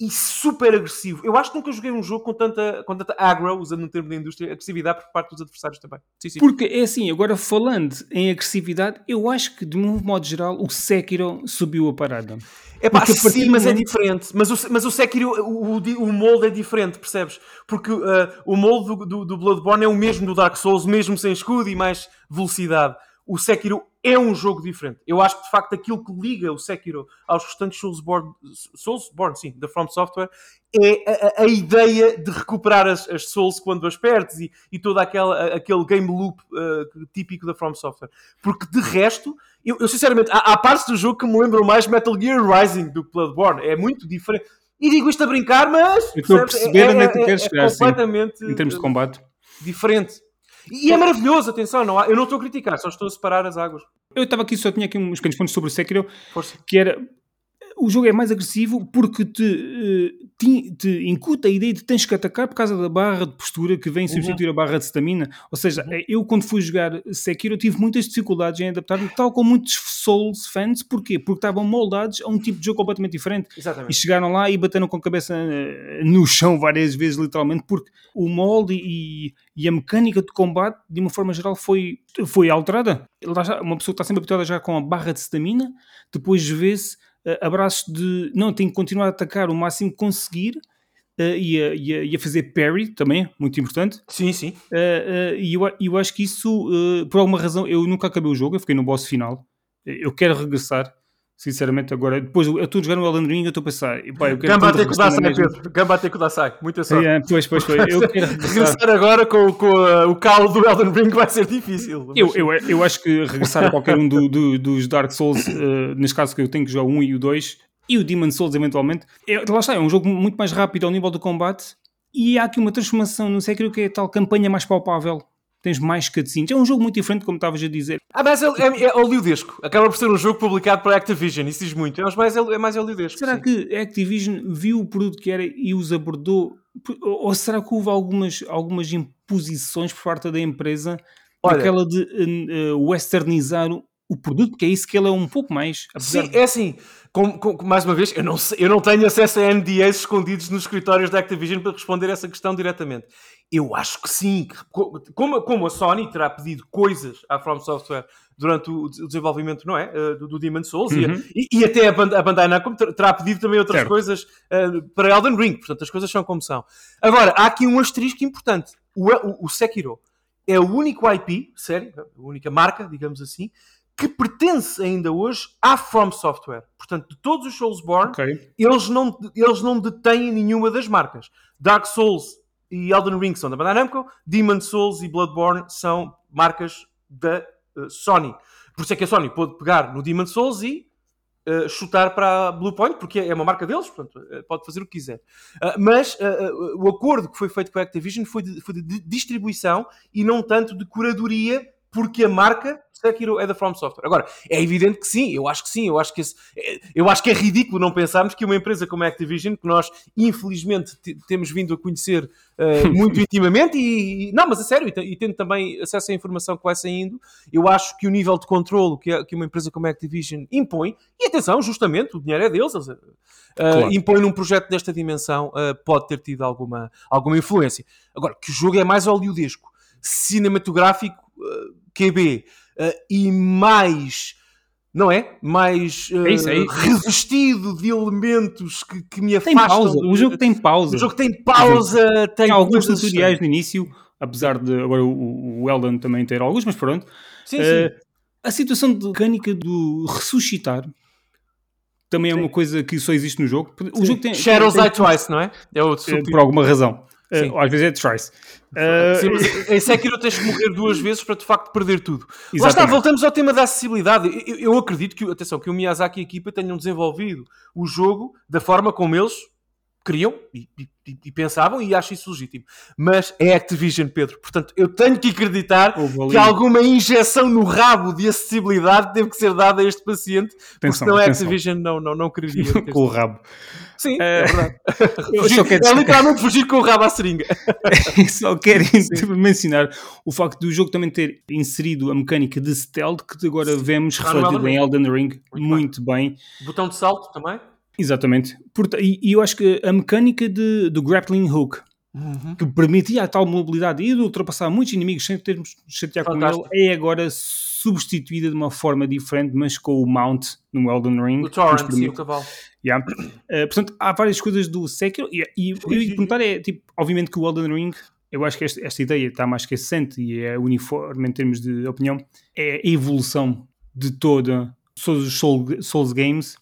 e super agressivo. Eu acho que nunca joguei um jogo com tanta, com tanta aggro, usando um termo da indústria, agressividade por parte dos adversários também. Sim, sim. Porque é assim, agora falando em agressividade, eu acho que de um modo geral o Sekiro subiu a parada. É pá, sim, mas é momento- diferente. Mas o, mas o Sekiro, o, o molde é diferente, percebes? Porque uh, o molde do, do, do Bloodborne é o mesmo do Dark Souls, mesmo sem escudo e mais velocidade. O Sekiro é um jogo diferente. Eu acho que, de facto, aquilo que liga o Sekiro aos restantes Soulsborne, Soulsborne sim, da From Software, é a, a- ideia de recuperar as, as Souls quando as perdes e, e todo aquela, aquele game loop uh, típico da From Software. Porque, de resto, eu, eu, sinceramente, há, há partes do jogo que me lembram mais Metal Gear Rising do que Bloodborne. É muito diferente. E digo isto a brincar, mas. Eu estou a perceber onde é que tu queres chegar, sim, completamente Em termos de combate. diferente. E é maravilhoso, atenção, não há- eu não estou a criticar, só estou a separar as águas. Eu estava aqui, só tinha aqui uns pequenos pontos sobre o Sekiro, Força. que era o jogo é mais agressivo porque te, eh, te, te incuta a ideia de tens que atacar por causa da barra de postura que vem substituir a barra de stamina. Ou seja, eh, eu quando fui jogar Sekiro tive muitas dificuldades em adaptar-me, tal como muitos Souls fans. Porquê? Porque estavam moldados a um tipo de jogo completamente diferente. E Exatamente. chegaram lá e bateram com a cabeça eh, no chão várias vezes, literalmente, porque o molde e, e a mecânica de combate, de uma forma geral, foi, foi alterada. Uma pessoa que está sempre habituada já com a barra de stamina, depois vê-se uh, abraços de não, tem que continuar a atacar o máximo que conseguir. uh, e, a, e a- e a fazer parry também, muito importante. Sim, sim. Uh, uh, e eu, eu acho que isso, por alguma razão, eu nunca acabei o jogo, eu fiquei no boss final. Eu quero regressar, sinceramente, agora. Depois eu estou a jogar no Elden Ring, eu estou a pensar, pá, eu quero Gamba até que Kudasai, mesma. Pedro. Gamba até que Kudasai. Muita sorte. É, pois, pois, pois. Eu quero regressar. Agora com, com uh, o calo do Elden Ring vai ser difícil. Eu, eu, eu acho que regressar a qualquer um do- do- dos Dark Souls, uh, neste caso que eu tenho que jogar o 1 e o 2, e o Demon Souls eventualmente, é, lá está, é um jogo muito mais rápido ao nível do combate, e há aqui uma transformação no Sekiro que é a tal campanha mais palpável. Tens mais cutscenes. É um jogo muito diferente, como estavas a dizer. Ah, mas é, é, é oleodesco. Acaba por ser um jogo publicado por Activision. Isso diz muito. É mais, é mais oleodesco. Será sim. que a Activision viu o produto que era e os abordou? Ou será que houve algumas, algumas imposições por parte da empresa Olha- aquela de uh, westernizar o, produto? Porque é isso que ele é um pouco mais. Sim, é assim. Com, com- mais uma vez, eu não, eu não tenho acesso a NDAs escondidos nos escritórios da Activision para responder essa questão diretamente. Eu acho que sim. Como, como a Sony terá pedido coisas à From Software durante o desenvolvimento, não é? eh, Do, do Demon Souls e Uhum. e, e até a, Band- a Bandai Namco ter- terá pedido também outras Certo. coisas eh, para Elden Ring. Portanto, as coisas são como são. Agora, há aqui um asterisco importante. O, o, o Sekiro é o único IP, sério, a única marca, digamos assim, que pertence ainda hoje à From Software. Portanto, de todos os Soulsborne, Ok. eles, não, eles não detêm nenhuma das marcas. Dark Souls e Elden Ring são da Bandai Namco, Demon Souls e Bloodborne são marcas da eh, Sony. Por isso é que a Sony pôde pegar no Demon Souls e eh, chutar para a Bluepoint, porque é uma marca deles, portanto, eh, pode fazer o que quiser. Ah, mas ah, ah, o acordo que foi feito com a Activision foi de, foi de di- distribuição e não tanto de curadoria, porque a marca Sekiro é da From Software. Agora, é evidente que sim, eu acho que sim, eu acho que, esse- é- eu acho que é ridículo não pensarmos que uma empresa como a Activision, que nós infelizmente te- temos vindo a conhecer ah, muito intimamente, e, não, mas a sério, e, te- e tendo também acesso à informação que vai saindo, eu acho que o nível de controle que, a- que uma empresa como a Activision impõe, e atenção, justamente, o dinheiro é deles, eles, uh, Claro. impõe num projeto desta dimensão, uh, pode ter tido alguma, alguma influência. Agora, que o jogo é mais oleodesco, cinematográfico, uh, QB, uh, e mais. Não é? Mais uh, É isso, é isso. revestido de elementos que, que me Tem afastam. pausa. O jogo tem pausa. O jogo tem pausa, tem, Tem alguns tutoriais no início, apesar de agora o, o Elden também ter alguns, mas pronto. Sim, sim. Eh, a situação de mecânica do ressuscitar também é Sim. uma coisa que só existe no jogo. O jogo tem. Shadows tem- Die Twice, não é? É o eh, por alguma razão. Sim. às vezes é twice. Eh, Sim, mas em Sekiro tens que morrer duas vezes para de facto perder tudo. Lá está, Exatamente. voltamos ao tema da acessibilidade. Eu, eu acredito que, atenção, que o Miyazaki e a equipa tenham desenvolvido o jogo da forma como eles queriam e, e- e pensavam, e acho isso legítimo. Mas é Activision, Pedro. Portanto, eu tenho que acreditar que alguma injeção no rabo de acessibilidade teve que ser dada a este paciente, porque Atenção, senão a. Activision não, não, não quereria. ter- com o rabo. Sim, Eh, é verdade. Eu Fugir- só quero é literalmente fugir com o rabo à seringa. Só quero mencionar o facto do jogo também ter inserido a mecânica de stealth que agora vemos Está no refletida em Elden Ring Muito muito, bem. Botão de salto também. Exatamente. E, e eu acho que a mecânica de, do grappling hook que permitia a tal mobilidade e de ultrapassar muitos inimigos sem termos de chatear com ele é agora substituída de uma forma diferente, mas com o mount no Elden Ring. O Torrent, permite- o cavalo. Yeah. Uh, portanto, há várias coisas do Sekiro e, e eu ia perguntar é, tipo, obviamente que o Elden Ring, eu acho que esta, esta ideia está mais que assente e é uniforme em termos de opinião, é a evolução de toda todos os Soul- Souls Games.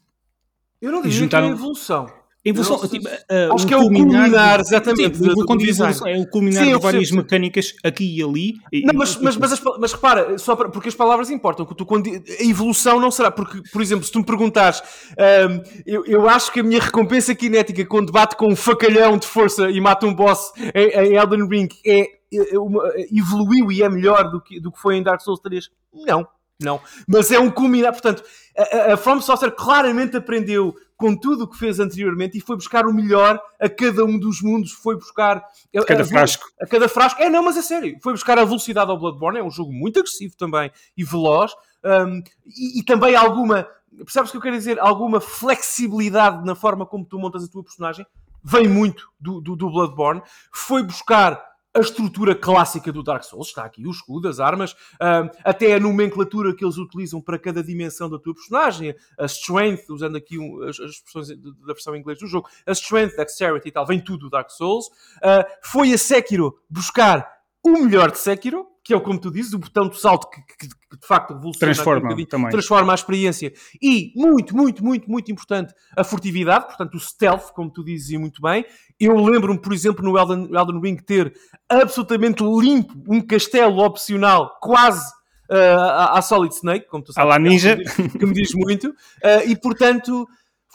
Eu não E diria juntaram- que é evolução. A evolução, não tipo, uh, Acho que é o culminar, exatamente, Sim, do- quando digo evolução, é o culminar Sim, de várias percebo, mecânicas aqui e ali. E- Não, e- mas, mas, mas, as mas repara, só para- porque as palavras importam. tu, quando, a evolução não será. Porque, por exemplo, se tu me perguntares, ahm, eu, eu acho que a minha recompensa cinética quando bate com um facalhão de força e mata um boss em, em Elden Ring é, é uma- evoluiu e é melhor do que, do que foi em Dark Souls 3? Não. Não, mas é um culminar. Portanto, a, a- From Software claramente aprendeu com tudo o que fez anteriormente e foi buscar o melhor a cada um dos mundos, foi buscar a, Cada a- frasco. a cada frasco. É, não, mas é sério. Foi buscar a velocidade ao Bloodborne. É um jogo muito agressivo também e veloz. um, e, e também alguma. Percebes o que eu quero dizer? Alguma flexibilidade na forma como tu montas a tua personagem. Vem muito do, do, do Bloodborne. Foi buscar a estrutura clássica do Dark Souls. Está aqui o escudo, as armas, um, até a nomenclatura que eles utilizam para cada dimensão da tua personagem. A strength, usando aqui um- as, as expressões da versão em inglês do jogo. A strength, dexterity e tal. Vem tudo do Dark Souls. Uh, foi a Sekiro buscar o melhor de Sekiro, que é o como tu dizes, o botão de salto que, que- que de facto revoluciona Transforma um também. transforma a experiência. E muito, muito, muito, muito importante a furtividade, portanto o stealth, como tu dizes muito bem. Eu lembro-me, por exemplo, no Elden, Elden Ring ter absolutamente limpo um castelo opcional, quase uh, à, à Solid Snake, como tu À sabes. la que é ninja. que me diz- que me diz muito. Uh, e portanto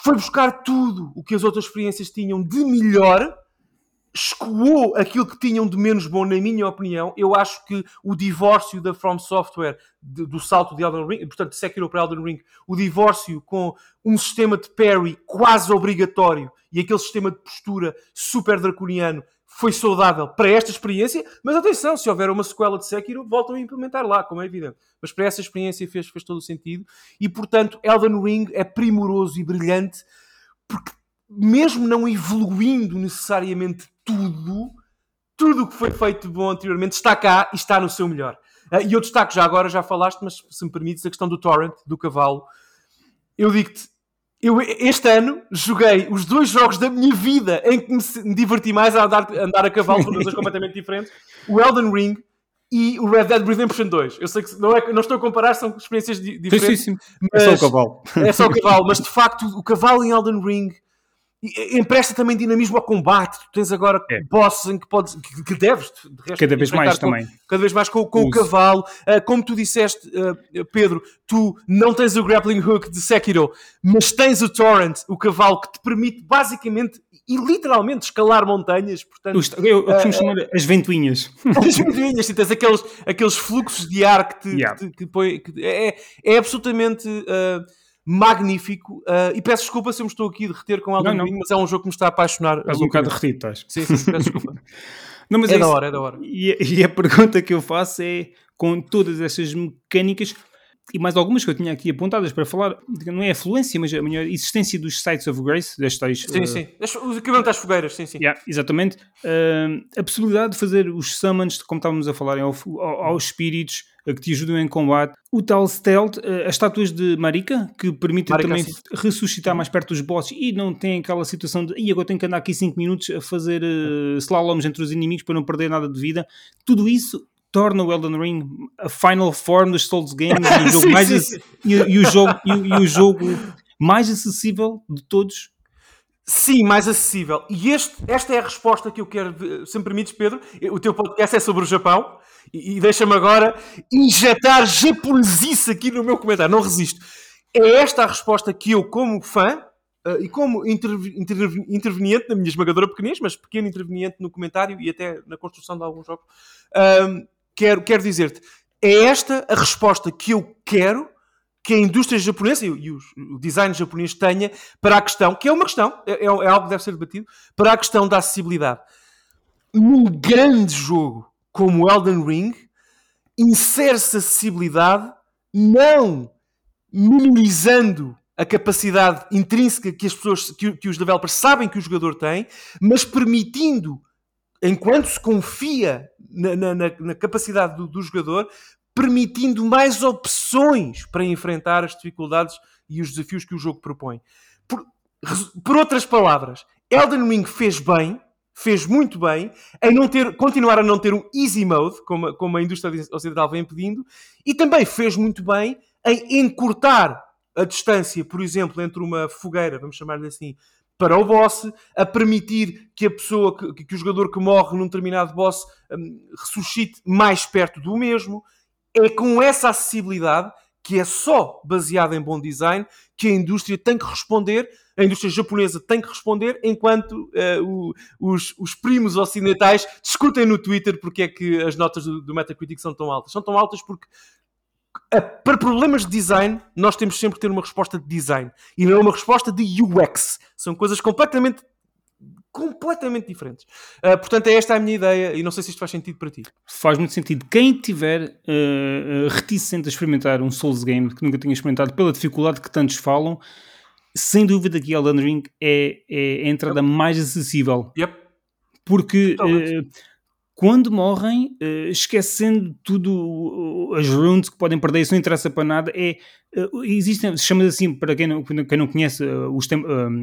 foi buscar tudo o que as outras experiências tinham de melhor escoou aquilo que tinham de menos bom, na minha opinião. Eu acho que o divórcio da From Software de- do salto de Elden Ring, portanto, de Sekiro para Elden Ring, o divórcio com um sistema de parry quase obrigatório e aquele sistema de postura super draconiano foi saudável para esta experiência, mas atenção, se houver uma sequela de Sekiro, voltam a implementar lá, como é evidente. Mas para essa experiência fez, fez todo o sentido e, portanto, Elden Ring é primoroso e brilhante porque mesmo não evoluindo necessariamente tudo, tudo o que foi feito de bom anteriormente está cá e está no seu melhor. Ah, E eu destaco já agora, já falaste, mas se me permites, a questão do torrent, do cavalo. Eu digo-te, eu este ano joguei os dois jogos da minha vida em que me, diverti mais a andar, a andar a cavalo por coisas completamente diferentes. O Elden Ring e o Red Dead Redemption 2. Eu sei que não, é, não estou a comparar, são experiências di- Sim, diferentes. sim, sim. É só o cavalo. é só o cavalo, mas de facto o cavalo em Elden Ring empresta também dinamismo ao combate. Tu tens agora É. bosses em que podes, que, que deves de resto, Cada vez mais com- também. cada vez mais com, com o cavalo. Ah, como tu disseste, ah, Pedro, tu não tens o grappling hook de Sekiro, mas tens o Torrent, o cavalo que te permite basicamente e literalmente escalar montanhas. Portanto, Os- Eu, eu Ah, costumo chamar as ventoinhas. as ventoinhas, e tens aqueles, aqueles fluxos de ar que te, Yeah. que te- que põe. que- é, é absolutamente ah, magnífico. ah, e peço desculpa se eu me estou aqui a derreter com Elden Não, não. Ring, mas é um jogo que me está a apaixonar. Estás um bocado derretido, estás. Sim, sim, peço desculpa. Não, mas É é da hora, é da hora. E, e a pergunta que eu faço é, com todas essas mecânicas e mais algumas que eu tinha aqui apontadas para falar, não é a fluência, mas a minha existência dos Sites of Grace, das tais... Sim, eh, sim. As- O equipamento às fogueiras, sim, sim. Yeah, exatamente. Uh, a possibilidade de fazer os summons, como estávamos a falar, ao- ao- aos espíritos uh, que te ajudam em combate. O tal stealth, uh, as estátuas de Marika, que permitem Marika, também sim. ressuscitar mais perto dos bosses e não tem aquela situação de "Ih, agora tenho que andar aqui 5 minutos a fazer uh, slaloms entre os inimigos para não perder nada de vida. Tudo isso torna o Elden Ring a final form dos Souls Games e o jogo, Sim, mais, sim. E, e o jogo, e, e o jogo mais acessível de todos. Sim, mais acessível. E este, esta é a resposta que eu quero. Se me permites, Pedro, o teu podcast é sobre o Japão. E, e deixa-me agora injetar japonesice aqui no meu comentário. Não resisto. É esta a resposta que eu, como fã eh, e como interve- interve- interveniente na minha esmagadora pequenez, mas pequeno interveniente no comentário e até na construção de alguns jogos, ahm, quero, quero dizer-te: é esta a resposta que eu quero que a indústria japonesa e, o- design japonês tenha para a questão, que é uma questão, é, é algo que deve ser debatido, para a questão da acessibilidade. Num grande jogo como Elden Ring, insere-se acessibilidade não minimizando a capacidade intrínseca que as pessoas, que, que os developers sabem que o jogador tem, mas permitindo, enquanto se confia na, na- na- capacidade do, do jogador, permitindo mais opções para enfrentar as dificuldades e os desafios que o jogo propõe. Por, por outras palavras, Elden Ring fez bem, fez muito bem, em não ter, continuar a não ter um easy mode, como, como a indústria ocidental vem pedindo, e também fez muito bem em encurtar a distância, por exemplo, entre uma fogueira, vamos chamar-lhe assim, para o boss, a permitir que a pessoa, que, que o jogador que morre num determinado boss hum, ressuscite mais perto do mesmo. É com essa acessibilidade, que é só baseada em bom design, que a indústria tem que responder, a indústria japonesa tem que responder, enquanto eh, o- os, os primos ocidentais discutem no Twitter porque é que as notas do, do Metacritic são tão altas. São tão altas porque para problemas de design, nós temos sempre que ter uma resposta de design e não uma resposta de UX. São coisas completamente completamente diferentes. Ah, portanto, é esta a minha ideia e não sei se isto faz sentido para ti. Faz muito sentido. Quem tiver eh, reticente a experimentar um Souls game que nunca tinha experimentado pela dificuldade que tantos falam, sem dúvida que Elden Ring é, é a entrada mais acessível. Yep. Porque quando morrem, eh, esquecendo tudo as runes que podem perder, isso não interessa para nada. É, eh, existem, chama assim, para quem não, quem não conhece eh, os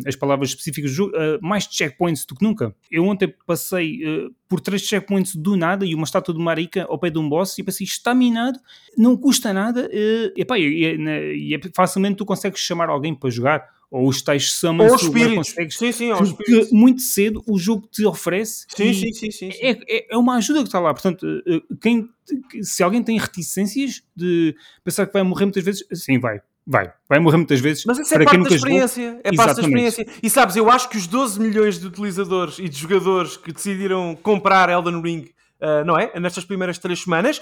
as palavras específicas do jogo, mais checkpoints do que nunca. Eu ontem passei por três checkpoints do nada e uma estátua de marica ao pé de um boss e pensei, está minado, não custa nada eh, epá, e, e, né, e é- facilmente tu consegues chamar alguém para jogar. Ou os tais summons Ou espíritos. consegues. Sim, sim, aos Porque muito cedo o jogo te oferece Sim, sim, sim, sim. é, é- é uma ajuda que está lá. Portanto, eh, eh, quem, se alguém tem reticências de pensar que vai morrer muitas vezes, sim, vai. Vai. Vai morrer muitas vezes. Mas isso é para parte da nunca jogou. experiência. É parte da experiência. E sabes, eu acho que os 12 milhões de utilizadores e de jogadores que decidiram comprar Elden Ring, ah, não é? Nestas primeiras três semanas,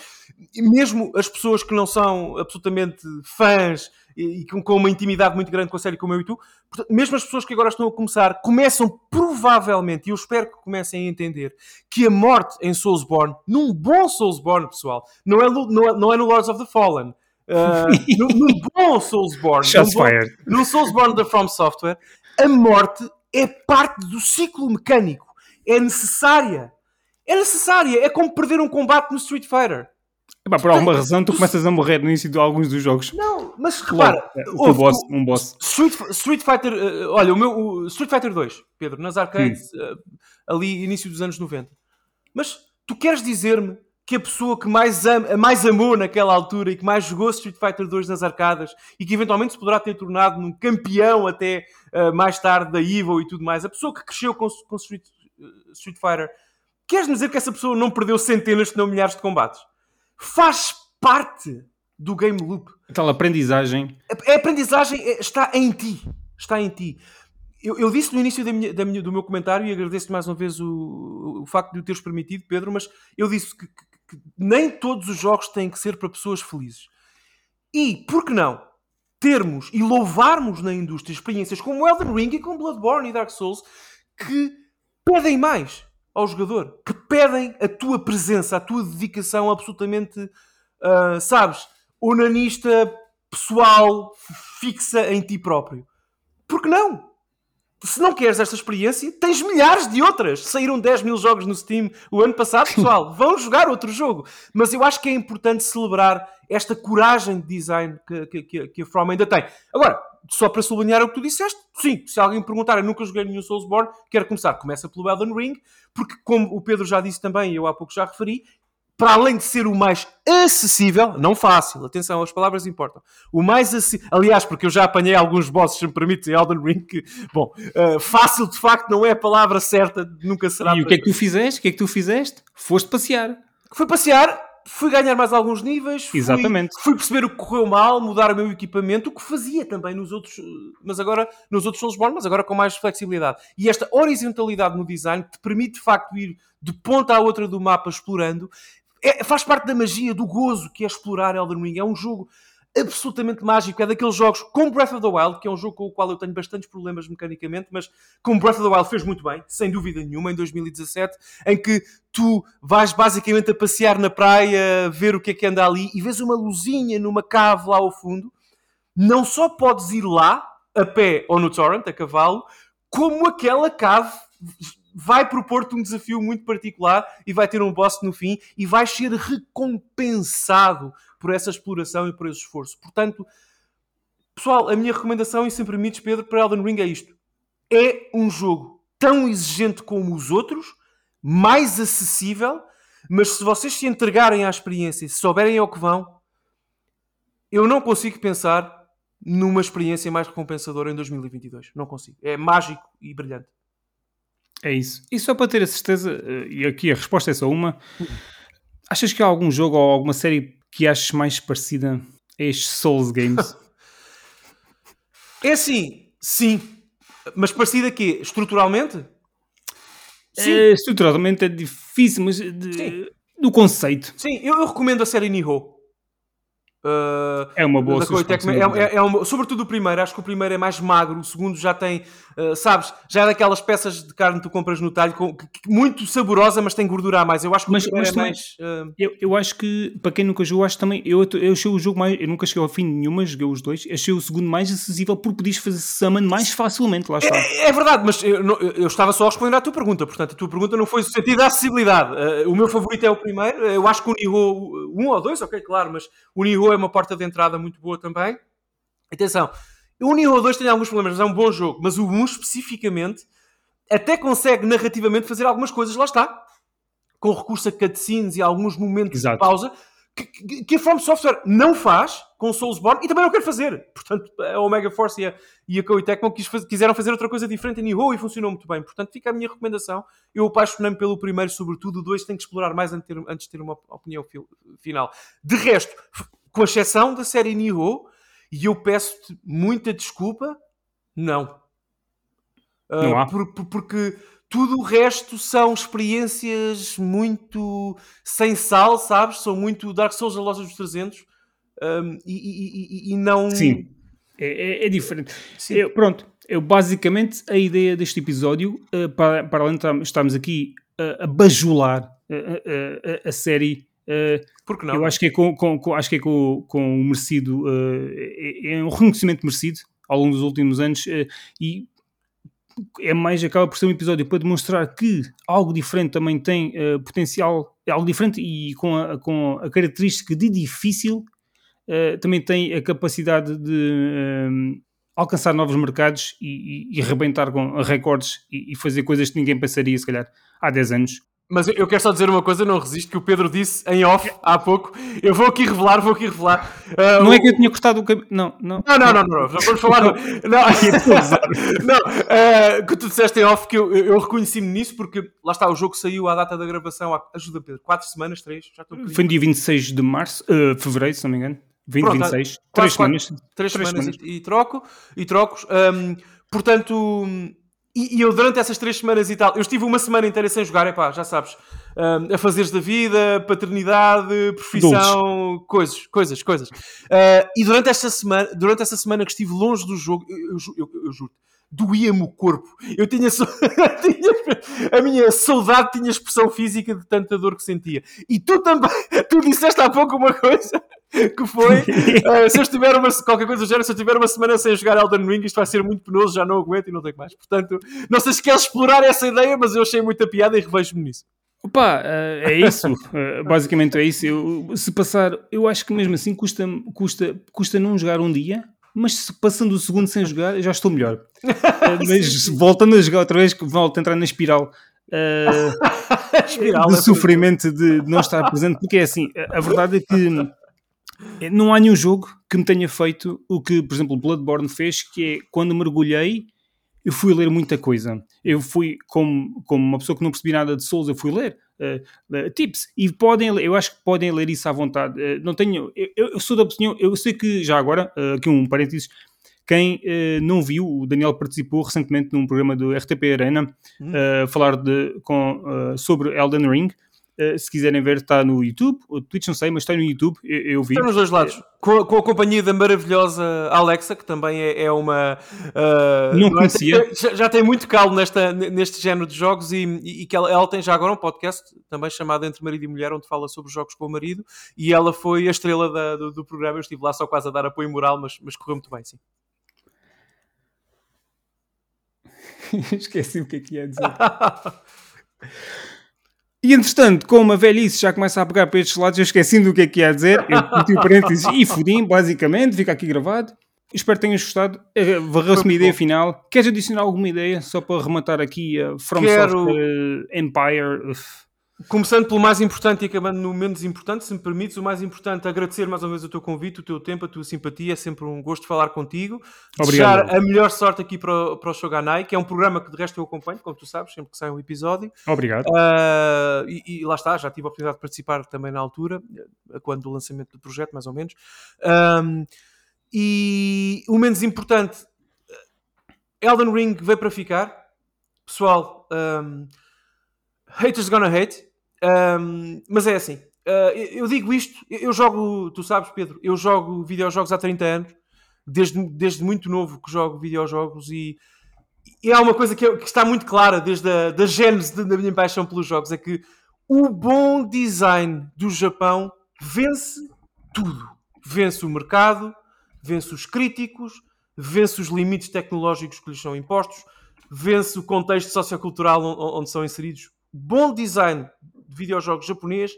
mesmo as pessoas que não são absolutamente fãs e, e com, uma intimidade muito grande com a série como eu e tu, portanto, mesmo as pessoas que agora estão a começar, começam provavelmente, e eu espero que comecem a entender, que a morte em Soulsborne, num bom Soulsborne, pessoal, não é, no- não é, não é no Lords of the Fallen. ah, num, bom Soulsborne, Shots num bom- no Soulsborne da From Software, a morte é parte do ciclo mecânico. É necessária. É necessária. É como perder um combate no Street Fighter. Epá, por alguma razão, tu começas a morrer no início de alguns dos jogos. Não, mas repara. teu houve- boss, um boss. Street, Street Fighter, eh, olha, o meu o Street Fighter 2, Pedro, nas arcades, Hum. eh, ali início dos anos 90. Mas tu queres dizer-me que a pessoa que mais, ama, mais amou naquela altura e que mais jogou Street Fighter 2 nas arcadas e que eventualmente se poderá ter tornado num campeão até eh, mais tarde da Evo e tudo mais, a pessoa que cresceu com, com Street, Street Fighter, queres dizer que essa pessoa não perdeu centenas, se não milhares de combates? Faz parte do game loop. Tal aprendizagem. A a aprendizagem é- está em ti. Está em ti. Eu, eu disse no início da minha- da minha- do meu comentário e agradeço mais uma vez o, o facto de o teres permitido, Pedro, mas eu disse que, que- que nem todos os jogos têm que ser para pessoas felizes. E, por que não, termos e louvarmos na indústria experiências como Elden Ring e como Bloodborne e Dark Souls que pedem mais ao jogador, que pedem a tua presença, a tua dedicação absolutamente, ah, sabes, onanista, pessoal, fixa em ti próprio. Por que não? Se não queres esta experiência, tens milhares de outras. Saíram 10 mil jogos no Steam o ano passado, pessoal. Vão jogar outro jogo. Mas eu acho que é importante celebrar esta coragem de design que, que- que- que a From ainda tem. Agora, só para sublinhar o que tu disseste, sim, se alguém me perguntar, eu nunca joguei nenhum Soulsborne, quero começar. Começa pelo Elden Ring, porque como o Pedro já disse também, e eu há pouco já referi, para além de ser o mais acessível, não fácil, atenção, as palavras importam. O mais acessível, aliás, porque eu já apanhei alguns bosses, se me permite, em Elden Ring, que, bom, eh, fácil de facto não é a palavra certa, nunca será. E o que é que tu fizeste? O que é que tu fizeste? Foste passear. Fui passear, fui ganhar mais alguns níveis, fui, Exatamente. fui perceber o que correu mal, mudar o meu equipamento, o que fazia também nos outros, mas agora nos outros Soulsborne, mas agora com mais flexibilidade. E esta horizontalidade no design te permite de facto ir de ponta à outra do mapa explorando. É- faz parte da magia, do gozo que é explorar Elden Ring. É um jogo absolutamente mágico. É daqueles jogos como Breath of the Wild, que é um jogo com o qual eu tenho bastantes problemas mecanicamente, mas como Breath of the Wild fez muito bem, sem dúvida nenhuma, em 2017, em que tu vais basicamente a passear na praia, ver o que é que anda ali e vês uma luzinha numa cave lá ao fundo. Não só podes ir lá, a pé ou no torrent, a cavalo, como aquela cave vai propor-te um desafio muito particular e vai ter um boss no fim e vais ser recompensado por essa exploração e por esse esforço. Portanto, pessoal, a minha recomendação, e se me permites, Pedro, para Elden Ring é isto. É um jogo tão exigente como os outros, mais acessível, mas se vocês se entregarem à experiência e se souberem ao que vão, eu não consigo pensar numa experiência mais recompensadora em 2022. Não consigo. É mágico e brilhante. É isso. E só para ter a certeza, eh, e aqui a resposta é só uma, achas que há algum jogo ou alguma série que aches mais parecida a estes Souls Games? É assim, sim. Mas parecido a quê? Estruturalmente? Sim. Eh, estruturalmente é difícil, mas de- Sim. do conceito. Sim, eu, eu recomendo a série Nihon. Uh, É uma boa sugestão, É, é- é uma- sobretudo o primeiro, acho que o primeiro é mais magro, o segundo já tem, uh, sabes, já é daquelas peças de carne que tu compras no talho, com- que- que- muito saborosa, mas tem gordura a mais. Eu acho que Mas- o primeiro mas é mais. uh, Eu, eu acho que, para quem nunca jogou, acho também. Eu, eu achei o jogo mais. Eu nunca cheguei ao fim de nenhuma, joguei os dois. Achei o segundo mais acessível porque podias fazer summon mais facilmente. Lá está. É, é verdade, mas eu, eu estava só a responder à tua pergunta, portanto, a tua pergunta não foi no sentido da acessibilidade. Uh, o meu favorito é o primeiro, eu acho que o Nioh, um ou dois, ok, claro, mas o É uma porta de entrada muito boa também. Atenção, o Nioh 2 tem alguns problemas, mas é um bom jogo, mas o 1 especificamente até consegue narrativamente fazer algumas coisas, lá está, com recurso a cutscenes e alguns momentos Exato. de pausa que, que- a From Software não faz com Soulsborne e também não quer fazer. Portanto, a Omega Force e a, e a Koei Tecmo faz- quiseram fazer outra coisa diferente em Nioh e funcionou muito bem. Portanto, fica a minha recomendação. Eu apaixonei-me pelo primeiro, sobretudo. O 2 tem que explorar mais antes de ter, uma opinião final. De resto, com exceção da série Nioh, e eu peço-te muita desculpa, não. Ah, Não por- por- porque tudo o resto são experiências muito sem sal, sabes? São muito Dark Souls da loja dos 300 um, e, e- e- não. Sim. É, é- é diferente. Sim. Eu- pronto, eu, basicamente a ideia deste episódio, eh, para, para além de estar- estarmos aqui eh, a bajular a série, eh, Porque não? eu acho que é com, com- com- acho que é com, com o merecido, eh, é, é um reconhecimento merecido ao longo dos últimos anos eh, e é mais, acaba por ser um episódio para demonstrar que algo diferente também tem eh, potencial, é algo diferente e com a, com a característica de difícil, eh, também tem a capacidade de alcançar novos mercados e, e, e arrebentar com recordes e, e fazer coisas que ninguém pensaria, se calhar, há 10 anos. Mas eu- quero só dizer uma coisa, não resisto, que o Pedro disse em off há pouco. Eu vou aqui revelar, vou aqui revelar. Ah, Não é o- que eu tinha cortado o cabelo. Não, não. Não, não, não, não, não, vamos falar. Não, não eh, que tu disseste em off que eu, eu reconheci-me nisso porque lá está, o jogo saiu à data da gravação, há, ajuda Pedro, 4 semanas, 3, já estou um Foi no dia 26 de março, eh, fevereiro, se não me engano. 20, Pronto, 26. quase Três quatro- semanas. três Três semanas, semanas. E, troco e trocos. Hum, portanto, e, e eu durante essas três semanas e tal, eu estive uma semana inteira sem jogar, epá, já sabes, hum, a fazeres da vida, paternidade, profissão, coisas, coisas, coisas. Uh, e durante esta semana, durante essa semana que estive longe do jogo, eu, eu, eu, eu juro. Doía-me o corpo. Eu tinha, so- a minha saudade tinha expressão física de tanta dor que sentia. E tu também, tu disseste há pouco uma coisa que foi Uh, se eu estiver uma, qualquer coisa do género, se eu tiver uma semana sem jogar Elden Ring, isto vai ser muito penoso, já não aguento e não tenho mais. Portanto, não sei se queres explorar essa ideia, mas eu achei muita piada e revejo-me nisso. Opa, eh, é isso. Eh, basicamente é isso. Eu, se passar, eu acho que mesmo assim custa, custa, custa não jogar um dia, mas se passando o segundo sem jogar, eu já estou melhor. Mas voltando a jogar outra vez, volto a entrar na espiral. eh, Espiral, de é sofrimento de não estar presente, porque é assim, a a verdade é que não há nenhum jogo que me tenha feito o que, por exemplo, Bloodborne fez, que é quando mergulhei, eu fui ler muita coisa. Eu fui, como, como uma pessoa que não percebi nada de Souls, eu fui ler eh, tips. E podem ler, eu acho que podem ler isso à vontade. Eh, não tenho, eu, eu sou da opinião, eu sei que já agora, aqui um parênteses, quem eh, não viu, o Daniel participou recentemente num programa do RTP Arena eh, falar de, com, eh, sobre Elden Ring. Eh, se quiserem ver, está no YouTube, o Twitch não sei, mas está no YouTube. Eu, eu vi. Está nos dois lados. Com, a- com a companhia da maravilhosa Alexa, que também é, é uma. uh, Não é? conhecia. Já, já tem muito calo nesta, neste género de jogos e, e que ela, ela tem já agora um podcast também chamado Entre Marido e Mulher, onde fala sobre jogos com o marido. E ela foi a estrela da- do, do programa. Eu estive lá só quase a dar apoio moral, mas, mas correu muito bem, sim. Esqueci o que é que ia dizer. E entretanto, como a velhice já começa a pegar para estes lados, eu esqueci do que é que ia dizer. Eu meti o parênteses e fodi basicamente, fica aqui gravado. Espero que tenhas gostado. Eh, Varreu-se uma ideia final. Queres adicionar alguma ideia só para rematar aqui a From Quero- Software eh, Empire? Uf. Começando pelo mais importante e acabando no menos importante, se me permites, o mais importante, agradecer mais uma vez o teu convite, o teu tempo, a tua simpatia, é sempre um gosto falar contigo. Obrigado. Desejar a melhor sorte aqui para, o- para o Shoganai, que é um programa que de resto eu acompanho, como tu sabes, sempre que sai um episódio. Obrigado. Ah, e, e lá está, já tive a oportunidade de participar também na altura, quando do lançamento do projeto, mais ou menos. Ahm, e o menos importante, Elden Ring veio para ficar. Pessoal, ahm, haters gonna hate. Mas é assim, Uh, eu digo isto, eu jogo, tu sabes, Pedro, eu jogo videojogos há 30 anos, desde, desde muito novo que jogo videojogos e, e há uma coisa que, que, está muito clara desde a da gênese da minha paixão pelos jogos: é que o bom design do Japão vence tudo. Vence o mercado, vence os críticos, vence os limites tecnológicos que lhes são impostos, vence o contexto sociocultural onde são inseridos. Bom design de videojogos japonês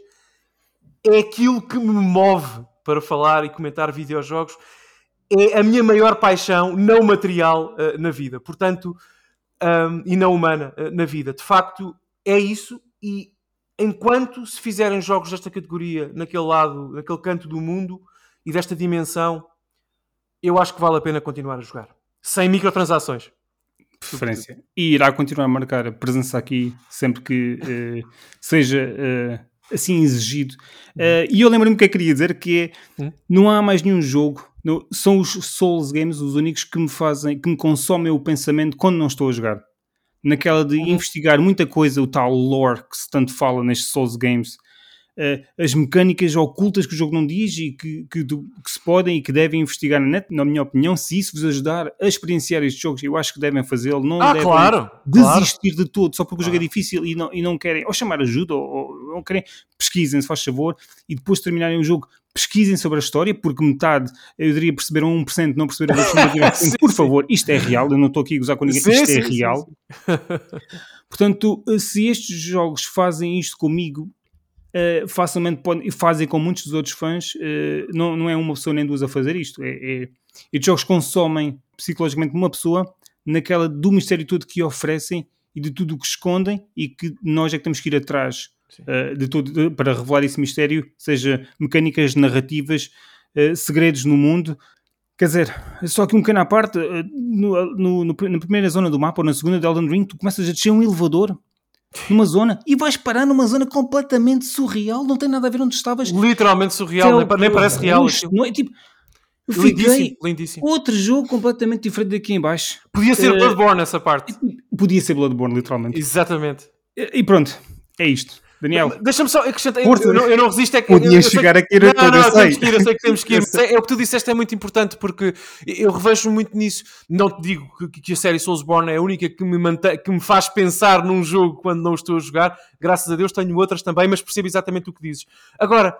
é aquilo que me move para falar e comentar videojogos. É a minha maior paixão não material uh, na vida, portanto, um, e não humana uh, na vida. De facto, é isso. E enquanto se fizerem jogos desta categoria naquele lado, naquele canto do mundo e desta dimensão, eu acho que vale a pena continuar a jogar. Sem microtransações. Preferência. E irá continuar a marcar a presença aqui sempre que uh, seja uh, assim exigido. Uh, e eu lembro-me que eu queria dizer que é, hum? não há mais nenhum jogo, são os Souls Games os únicos que me fazem, que me consomem o pensamento quando não estou a jogar. Naquela de uhum. investigar muita coisa, o tal lore que se tanto fala nestes Souls Games, as mecânicas ocultas que o jogo não diz e que, que, que, se podem e que devem investigar na net, na minha opinião, se isso vos ajudar a experienciar estes jogos, eu acho que devem fazê-lo, não ah, devem claro, desistir claro. de tudo só porque claro. o jogo é difícil e não, e não querem ou chamar ajuda ou, ou, ou querem, pesquisem se faz favor e depois de terminarem o jogo pesquisem sobre a história, porque metade, eu diria perceber um 1%, não perceber a sim, Por favor, isto é real, eu não estou aqui a gozar com ninguém, sim, isto sim, é real. Portanto, se estes jogos fazem isto comigo, uh, facilmente podem, e fazem com muitos dos outros fãs, uh, não, não é uma pessoa nem duas a fazer isto. É, é, estes jogos consomem psicologicamente uma pessoa naquela do mistério todo que oferecem e de tudo o que escondem e que nós é que temos que ir atrás uh, de tudo de, para revelar esse mistério, seja mecânicas narrativas, segredos no mundo. Quer dizer, só que um pequeno à parte, no, no, no, na primeira zona do mapa ou na segunda de Elden Ring, tu começas a descer um elevador numa zona e vais parar numa zona completamente surreal, não tem nada a ver onde estavas. Literalmente surreal, nem, nem parece real. Não é tipo. Lindíssimo, lindíssimo. Outro jogo completamente diferente daqui em baixo. Podia ser uh, Bloodborne essa parte. Podia ser Bloodborne, literalmente. Exatamente. E, e pronto, é isto. Daniel. Deixa-me só acrescentar. Eu, eu, não, eu não resisto. É que, Podias chegar aqui a não, não, temos que ir, eu sei que temos que ir. É, é, o que tu disseste é muito importante porque eu revejo muito nisso. Não te digo que, que a série Soulsborne é a única que me, mantém, que me faz pensar num jogo quando não estou a jogar. Graças a Deus tenho outras também, mas percebo exatamente o que dizes. Agora,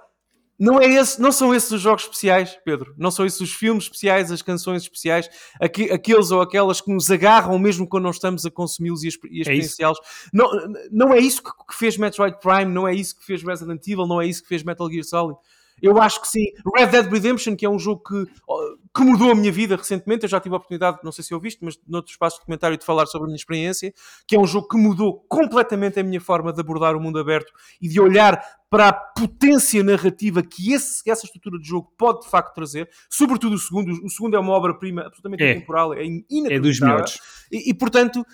não, é esse, não são esses os jogos especiais, Pedro. Não são esses os filmes especiais, as canções especiais, aqu aqueles ou aquelas que nos agarram mesmo quando não estamos a consumi-los e e é experienciá-los. Não, não é isso que, que fez Metroid Prime, não é isso que fez Resident Evil, não é isso que fez Metal Gear Solid. Eu acho que sim. Red Dead Redemption, que é um jogo que, que mudou a minha vida recentemente, eu já tive a oportunidade, não sei se ouviste, mas noutro espaço de comentário de falar sobre a minha experiência, que é um jogo que mudou completamente a minha forma de abordar o mundo aberto e de olhar para a potência narrativa que esse, essa estrutura de jogo pode de facto trazer, sobretudo o segundo. O segundo é uma obra-prima absolutamente é. intemporal, é inacreditável. É dos melhores. E, e portanto,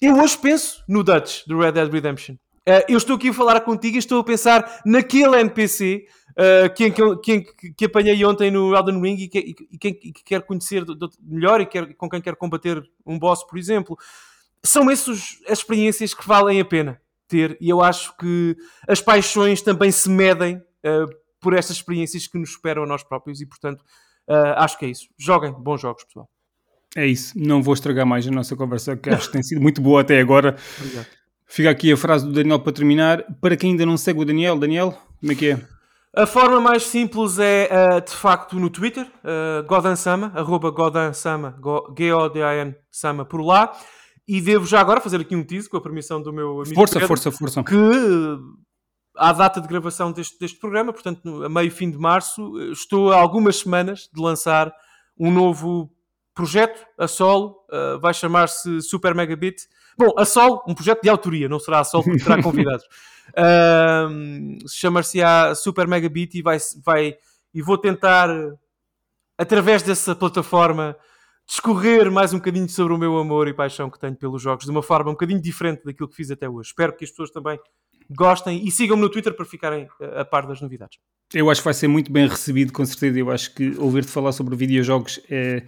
eu hoje penso no Dutch, do Red Dead Redemption. Uh, eu estou aqui a falar contigo e estou a pensar naquele NPC uh, que, que, que, apanhei ontem no Elden Ring e que, e, quem que quer conhecer melhor e quer, com quem quer combater um boss, por exemplo. São essas as experiências que valem a pena ter e eu acho que as paixões também se medem uh, por essas experiências que nos superam a nós próprios e, portanto, acho que é isso. Joguem bons jogos, pessoal. É isso. Não vou estragar mais a nossa conversa, que acho que tem sido muito boa até agora. Obrigado. Fica aqui a frase do Daniel para terminar. Para quem ainda não segue o Daniel, Daniel, como é que é? A forma mais simples é, uh, de facto, no Twitter, uh, Godan Sama, arroba Godan Sama, G-O-D-A-N Sama, por lá. E devo já agora fazer aqui um teaser com a permissão do meu amigo Força, Pedro, força, força. Que à data de gravação deste, deste programa, portanto, a meio fim de março, estou há algumas semanas de lançar um novo projeto a solo, uh, vai chamar-se Super Megabit Bom, a Sol, um projeto de autoria, não será a Sol porque terá convidados. uh, Chamar-se a Super Megabit e, vai, vai, e vou tentar, através dessa plataforma, discorrer mais um bocadinho sobre o meu amor e paixão que tenho pelos jogos, de uma forma um bocadinho diferente daquilo que fiz até hoje. Espero que as pessoas também gostem e sigam-me no Twitter para ficarem a par das novidades. Eu acho que vai ser muito bem recebido, com certeza. Eu acho que ouvir-te falar sobre videojogos é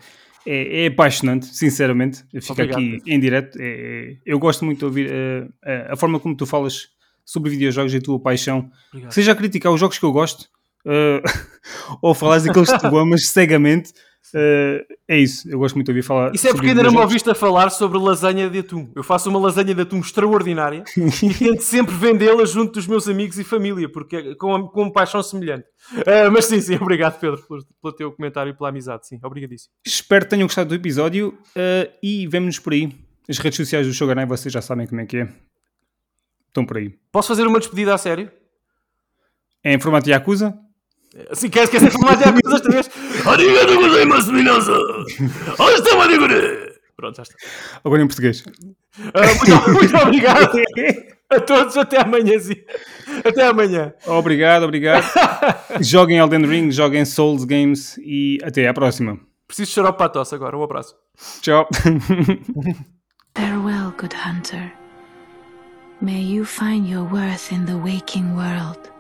é, é, apaixonante, sinceramente. Fica aqui em direto. É, é, eu gosto muito de ouvir uh, a forma como tu falas sobre videojogos e a tua paixão. Obrigado. Seja a criticar os jogos que eu gosto, eh, ou falares daqueles que tu amas cegamente. eh, é isso, eu gosto muito de ouvir falar. Isso é porque ainda não me ouviste a falar sobre lasanha de atum. Eu faço uma lasanha de atum extraordinária e tento sempre vendê-la junto dos meus amigos e família, porque é com, com paixão semelhante. Ah, mas sim, sim, obrigado Pedro pelo, pelo teu comentário e pela amizade. Sim, obrigadíssimo. Espero que tenham gostado do episódio eh, e vemo-nos por aí. As redes sociais do Shogunai, vocês já sabem como é que é. Estão por aí. Posso fazer uma despedida a sério? É em formato Yakuza? Assim, queres que essa informação de coisas outra vez? Arigato gozaimasu, minasan! Hasta madigure! Pronto, já está. Agora em português. Ah, muito, muito obrigado a todos. Até amanhã. sim. Até amanhã. Obrigado, obrigado. joguem Elden Ring, joguem Souls Games e até à próxima. Preciso de xarope para a tosse agora. Um abraço. Tchau. Farewell, good hunter. May you find your worth in the waking world.